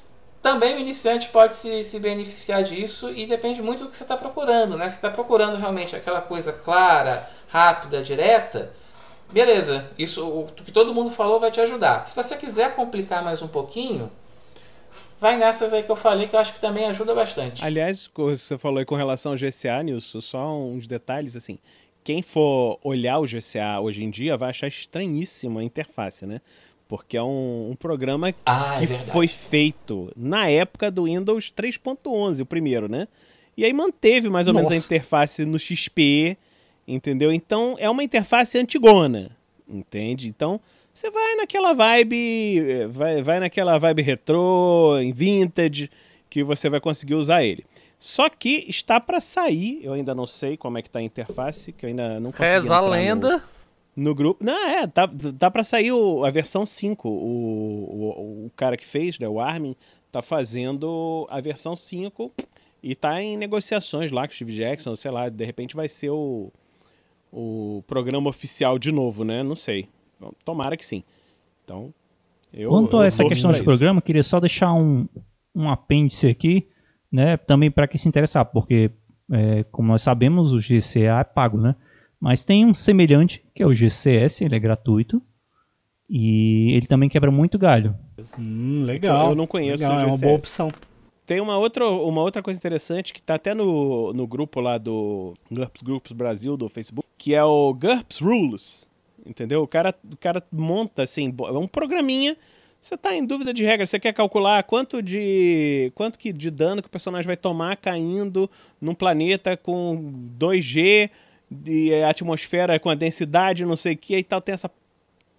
também o iniciante pode se, se beneficiar disso e depende muito do que você está procurando, né? Se está procurando realmente aquela coisa clara, rápida, direta, beleza, isso o que todo mundo falou vai te ajudar. Se você quiser complicar mais um pouquinho, vai nessas aí que eu falei que eu acho que também ajuda bastante. Aliás, você falou aí com relação ao GCA, Nilson, só uns detalhes assim. Quem for olhar o GCA hoje em dia vai achar estranhíssima a interface, né? Porque é um, um programa Ah, é que verdade. foi feito na época do Windows 3.11, o primeiro, né? E aí manteve mais ou menos a Nossa. interface no XP, entendeu? Então é uma interface antigona, entende? Então você vai naquela vibe, eh, vai, vai naquela vibe retrô, em vintage, que você vai conseguir usar ele. Só que está para sair, eu ainda não sei como é que tá a interface, que eu ainda não consegui Reza a entrar no- lenda. no grupo. Não, é, tá, tá pra sair o- a versão 5. O, o, o cara que fez, né, o Armin, tá fazendo a versão 5 e tá em negociações lá com o Steve Jackson, sei lá, de repente vai ser o, o programa oficial de novo, né? Não sei. Tomara que sim. Então, eu. Quanto eu a essa questão de programa, eu queria só deixar um, um apêndice aqui, né? Também para quem se interessar, porque, é, como nós sabemos, o GCA é pago, né? Mas tem um semelhante, que é o GCS, ele é gratuito. E ele também quebra muito galho. Hum, legal. Eu não conheço legal, o É uma GCS. boa opção. Tem uma outra, uma outra coisa interessante que tá até no, no grupo lá do GURPS Groups Brasil do Facebook, que é o GURPS Rules. Entendeu? O cara, o cara monta assim, é um programinha. Você tá em dúvida de regras, você quer calcular quanto de quanto que de dano que o personagem vai tomar caindo num planeta com 2G de atmosfera com a densidade, não sei o que e tal, tem essa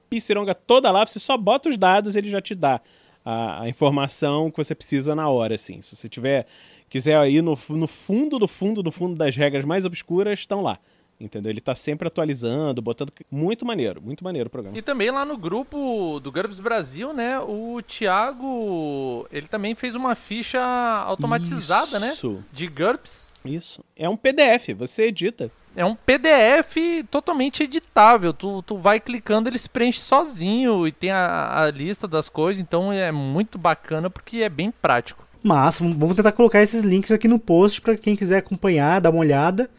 piscironga toda lá, você só bota os dados, ele já te dá a, a informação que você precisa na hora, assim. Se você tiver quiser ir no, no fundo do fundo do fundo das regras mais obscuras, estão lá. Entendeu? Ele tá sempre atualizando, botando muito maneiro, muito maneiro o programa. E também lá no grupo do GURPS Brasil, né? O Thiago, ele também fez uma ficha automatizada, né? Isso. De GURPS. Isso. É um PDF, você edita. É um PDF totalmente editável. Tu, tu vai clicando, ele se preenche sozinho e tem a, a lista das coisas. Então é muito bacana porque é bem prático. Massa, vamos- vamos tentar colocar esses links aqui no post para quem quiser acompanhar, dar uma olhada.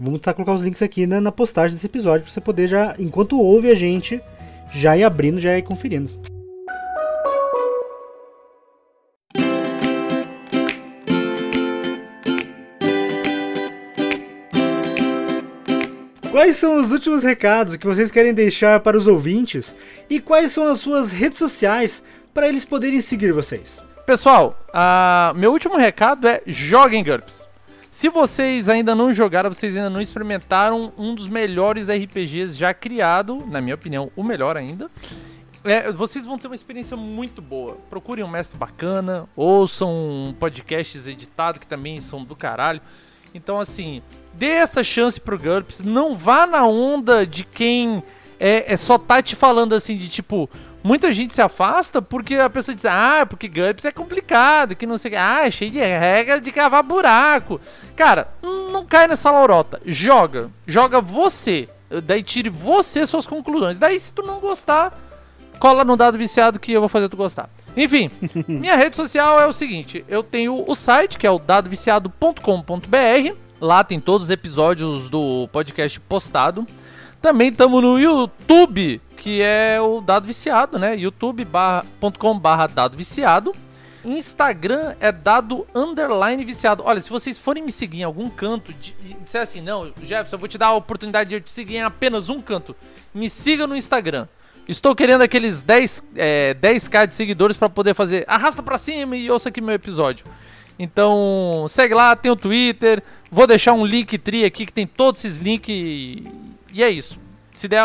Vamos tentar colocar os links aqui na, na postagem desse episódio para você poder já, enquanto ouve a gente, já ir abrindo, já ir conferindo. Quais são os últimos recados que vocês querem deixar para os ouvintes? E quais são as suas redes sociais para eles poderem seguir vocês? Pessoal, ah, meu último recado é joguem GURPS. Se vocês ainda não jogaram, vocês ainda não experimentaram um dos melhores RPGs já criado, na minha opinião, o melhor ainda. é, vocês vão ter uma experiência muito boa. Procurem um mestre bacana, ouçam podcasts editados que também são do caralho. Então, assim, dê essa chance pro GURPS. Não vá na onda de quem é, é só tá te falando assim de tipo. Muita gente se afasta porque a pessoa diz, ah, porque GURPS é complicado, que não sei o que, ah, é cheio de regra de cavar buraco. Cara, não cai nessa laurota. Joga. Joga você. Daí tire você suas conclusões. Daí, se tu não gostar, cola no dado viciado que eu vou fazer tu gostar. Enfim, minha rede social é o seguinte: eu tenho o site que é o dadoviciado.com.br. Lá tem todos os episódios do podcast postado. Também estamos no YouTube, que é o Dado Viciado, né? youtube.com.br Dado Viciado. Instagram é dado underline viciado. Olha, se vocês forem me seguir em algum canto e disser assim, não, Jefferson, eu vou te dar a oportunidade de eu te seguir em apenas um canto, me siga no Instagram. Estou querendo aqueles 10, é, 10k de seguidores para poder fazer arrasta pra cima e ouça aqui meu episódio. Então, segue lá, tem o Twitter, vou deixar um link tri aqui que tem todos esses links e é isso. Se, der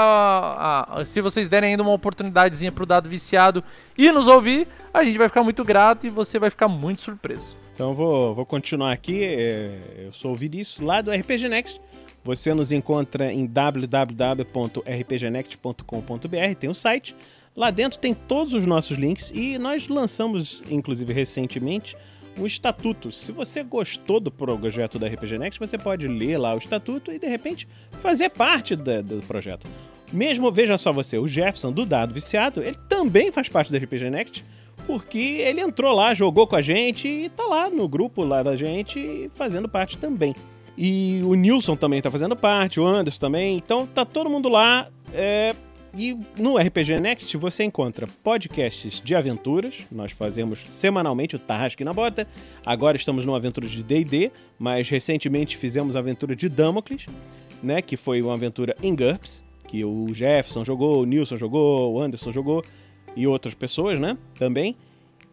se vocês derem ainda uma oportunidadezinha pro dado viciado e nos ouvir, a gente vai ficar muito grato e você vai ficar muito surpreso. Então vou, vou continuar aqui. é, eu sou o Vinícius, lá do RPG Next. Você nos encontra em www.rpgnext.com.br, tem o site. Lá dentro tem todos os nossos links e nós lançamos, inclusive recentemente, um estatuto. Se você gostou do projeto da RPG Next, você pode ler lá o estatuto e de repente fazer parte da- do projeto. Mesmo, veja só você, o Jefferson do Dado Viciado, ele também faz parte da RPG Next, porque ele entrou lá, jogou com a gente e tá lá no grupo lá da gente fazendo parte também. E o Nilson também tá fazendo parte, o Anderson também. Então tá todo mundo lá É, e no RPG Next você encontra podcasts de aventuras. Nós fazemos semanalmente o Tarrasque na Bota. Agora estamos numa aventura de D&D, mas recentemente fizemos a aventura de Damocles, né, que foi uma aventura em GURPS, que o Jefferson jogou, o Nilson jogou, o Anderson jogou e outras pessoas, né, também.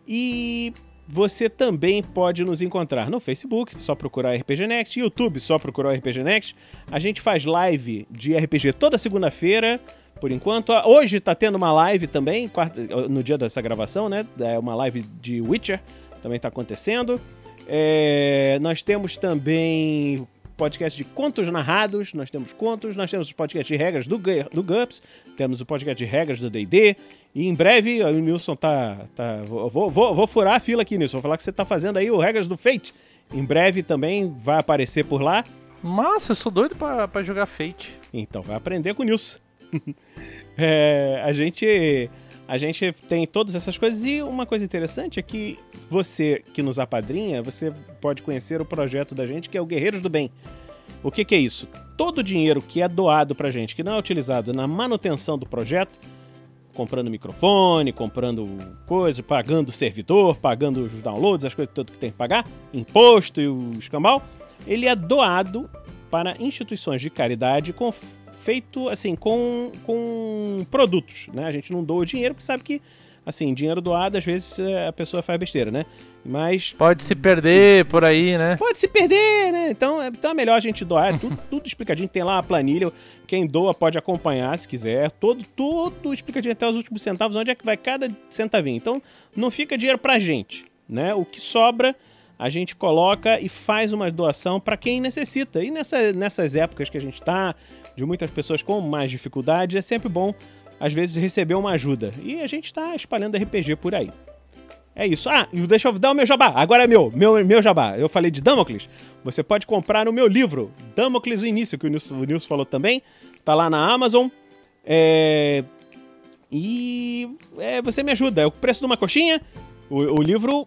E você também pode nos encontrar no Facebook, só procurar RPG Next, YouTube, só procurar RPG Next. A gente faz live de RPG toda segunda-feira, por enquanto. Hoje tá tendo uma live também, quarta- no dia dessa gravação, né? É uma live de Witcher, também tá acontecendo. É, nós temos também podcast de contos narrados, nós temos contos, nós temos o podcast de regras do, do GURPS, temos o podcast de regras do D&D, e em breve, o Nilson tá... tá vou, vou, vou- furar a fila aqui, Nilson, vou falar que você tá fazendo aí o regras do Fate. Em breve também vai aparecer por lá, Massa, eu sou doido pra jogar Fate. então vai aprender com o Nilson. É, a gente a gente tem todas essas coisas e uma coisa interessante é que você que nos apadrinha, você pode conhecer o projeto da gente que é o Guerreiros do Bem. O que, que é isso? Todo o dinheiro que é doado pra gente, que não é utilizado na manutenção do projeto, comprando microfone, comprando coisa, pagando servidor, pagando os downloads, as coisas todas que tem que pagar, imposto e o escambau, ele é doado para instituições de caridade feito assim com, com produtos, né? A gente não doa dinheiro porque sabe que assim, dinheiro doado às vezes é, a pessoa faz besteira, né? Mas Pode se perder por aí, né? pode se perder, né? Então, é- então é melhor a gente doar, é tudo, tudo explicadinho, tem lá a planilha, quem doa pode acompanhar se quiser, todo, tudo explicadinho até os últimos centavos, onde é que vai cada centavinho. Então, não fica dinheiro pra gente, né? O que sobra, a gente coloca e faz uma doação pra quem necessita. E nessa, nessas épocas que a gente tá, de muitas pessoas com mais dificuldades, é sempre bom, às vezes, receber uma ajuda. E a gente tá espalhando RPG por aí. É isso. Ah, e deixa eu dar o meu jabá. Agora é meu, meu, meu jabá. Eu falei de Damocles. Você pode comprar no meu livro, Damocles o Início, que o Nilson, o Nilson falou também. Tá lá na Amazon. É... E é, você me ajuda. É o preço de uma coxinha. O, o livro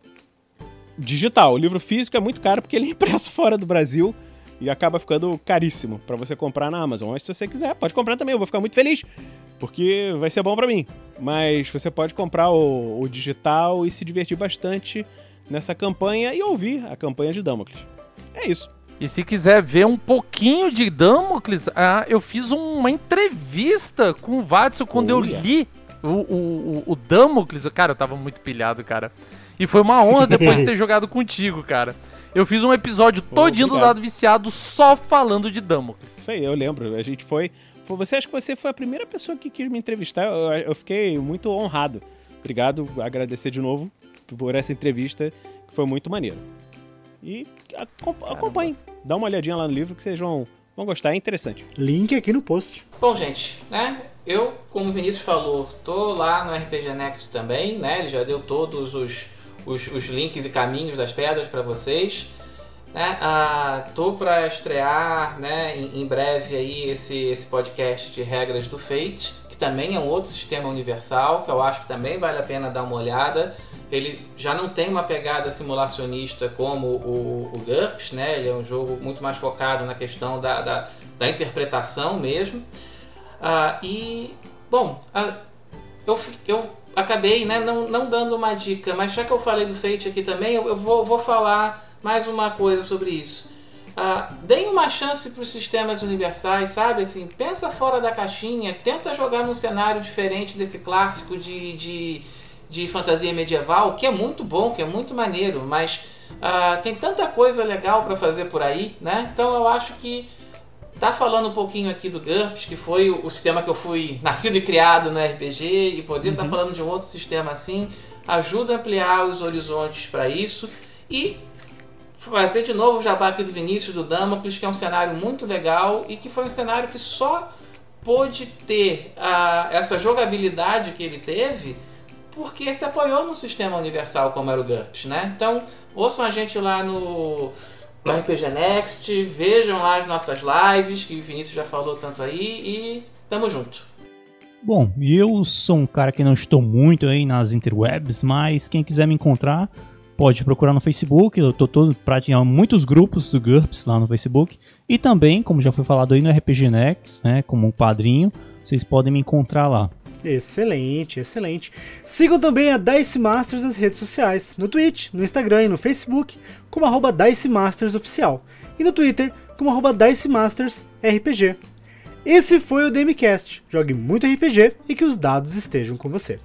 digital. O livro físico é muito caro porque ele é impresso fora do Brasil e acaba ficando caríssimo pra você comprar na Amazon. Mas se você quiser, pode comprar também. Eu vou ficar muito feliz porque vai ser bom pra mim. Mas você pode comprar o, o digital e se divertir bastante nessa campanha e ouvir a campanha de Damocles. É isso. E se quiser ver um pouquinho de Damocles, ah, eu fiz uma entrevista com o Watson quando eu Olha. li o, o, o- o Damocles. Cara, eu tava muito pilhado, cara. E foi uma honra depois de ter jogado contigo, cara. Eu fiz um episódio todinho do. Dado Viciado só falando de Damocles. Isso aí, eu lembro. A gente foi. foi você acha que você foi a primeira pessoa que quis me entrevistar. Eu, eu fiquei muito honrado. Obrigado, agradecer de novo por essa entrevista, que foi muito maneiro. E acom- acompanhem. Dá uma olhadinha lá no livro que vocês vão, vão gostar, é interessante. Link aqui no post. Bom, gente, né? Eu, como o Vinícius falou, tô lá no RPG Next também, né? Ele já deu todos os, os, os links e caminhos das pedras para vocês. Né? Ah, tô para estrear, né, em, em breve aí esse, esse podcast de regras do Fate, que também é um outro sistema universal, que eu acho que também vale a pena dar uma olhada. Ele já não tem uma pegada simulacionista como o, o GURPS, né? Ele é um jogo muito mais focado na questão da, da, da interpretação mesmo. Ah, e, bom, ah, eu, eu acabei né, não, não dando uma dica, mas já que eu falei do Fate aqui também, eu, eu vou, vou falar mais uma coisa sobre isso. Ah, deem uma chance para os sistemas universais, sabe? Assim, pensa fora da caixinha, tenta jogar num cenário diferente desse clássico de, de, de fantasia medieval, que é muito bom, que é muito maneiro, mas ah, tem tanta coisa legal para fazer por aí, né? Então eu acho que tá falando um pouquinho aqui do GURPS, que foi o, sistema que eu fui nascido e criado no RPG, e poder estar falando de um outro sistema assim ajuda a ampliar os horizontes para isso e fazer de novo o jabá aqui do Vinícius do Damocles, que é um cenário muito legal e que foi um cenário que só pôde ter a, essa jogabilidade que ele teve porque se apoiou num sistema universal como era o GURPS, né? Então, ouçam a gente lá no, no RPG Next, vejam lá as nossas lives, que o Vinícius já falou tanto aí, e tamo junto. Bom, eu sou um cara que não estou muito aí nas interwebs, mas quem quiser me encontrar pode procurar no Facebook. Eu tô todo praticamente muitos grupos do GURPS lá no Facebook e também, como já foi falado aí no RPG Next, né, como um padrinho, vocês podem me encontrar lá. Excelente, excelente. Sigam também a Dice Masters nas redes sociais, no Twitch, no Instagram e no Facebook, como arroba Dice Masters Oficial, e no Twitter, como arroba Dice Masters RPG. Esse foi o DMCast. Jogue muito RPG e que os dados estejam com você.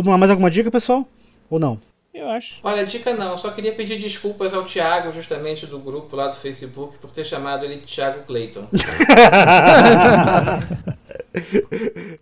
Vamos lá, mais alguma dica, pessoal? Ou não? Eu acho. Olha, dica não, só queria pedir desculpas ao Thiago, justamente do grupo lá do Facebook, por ter chamado ele de Thiago Clayton.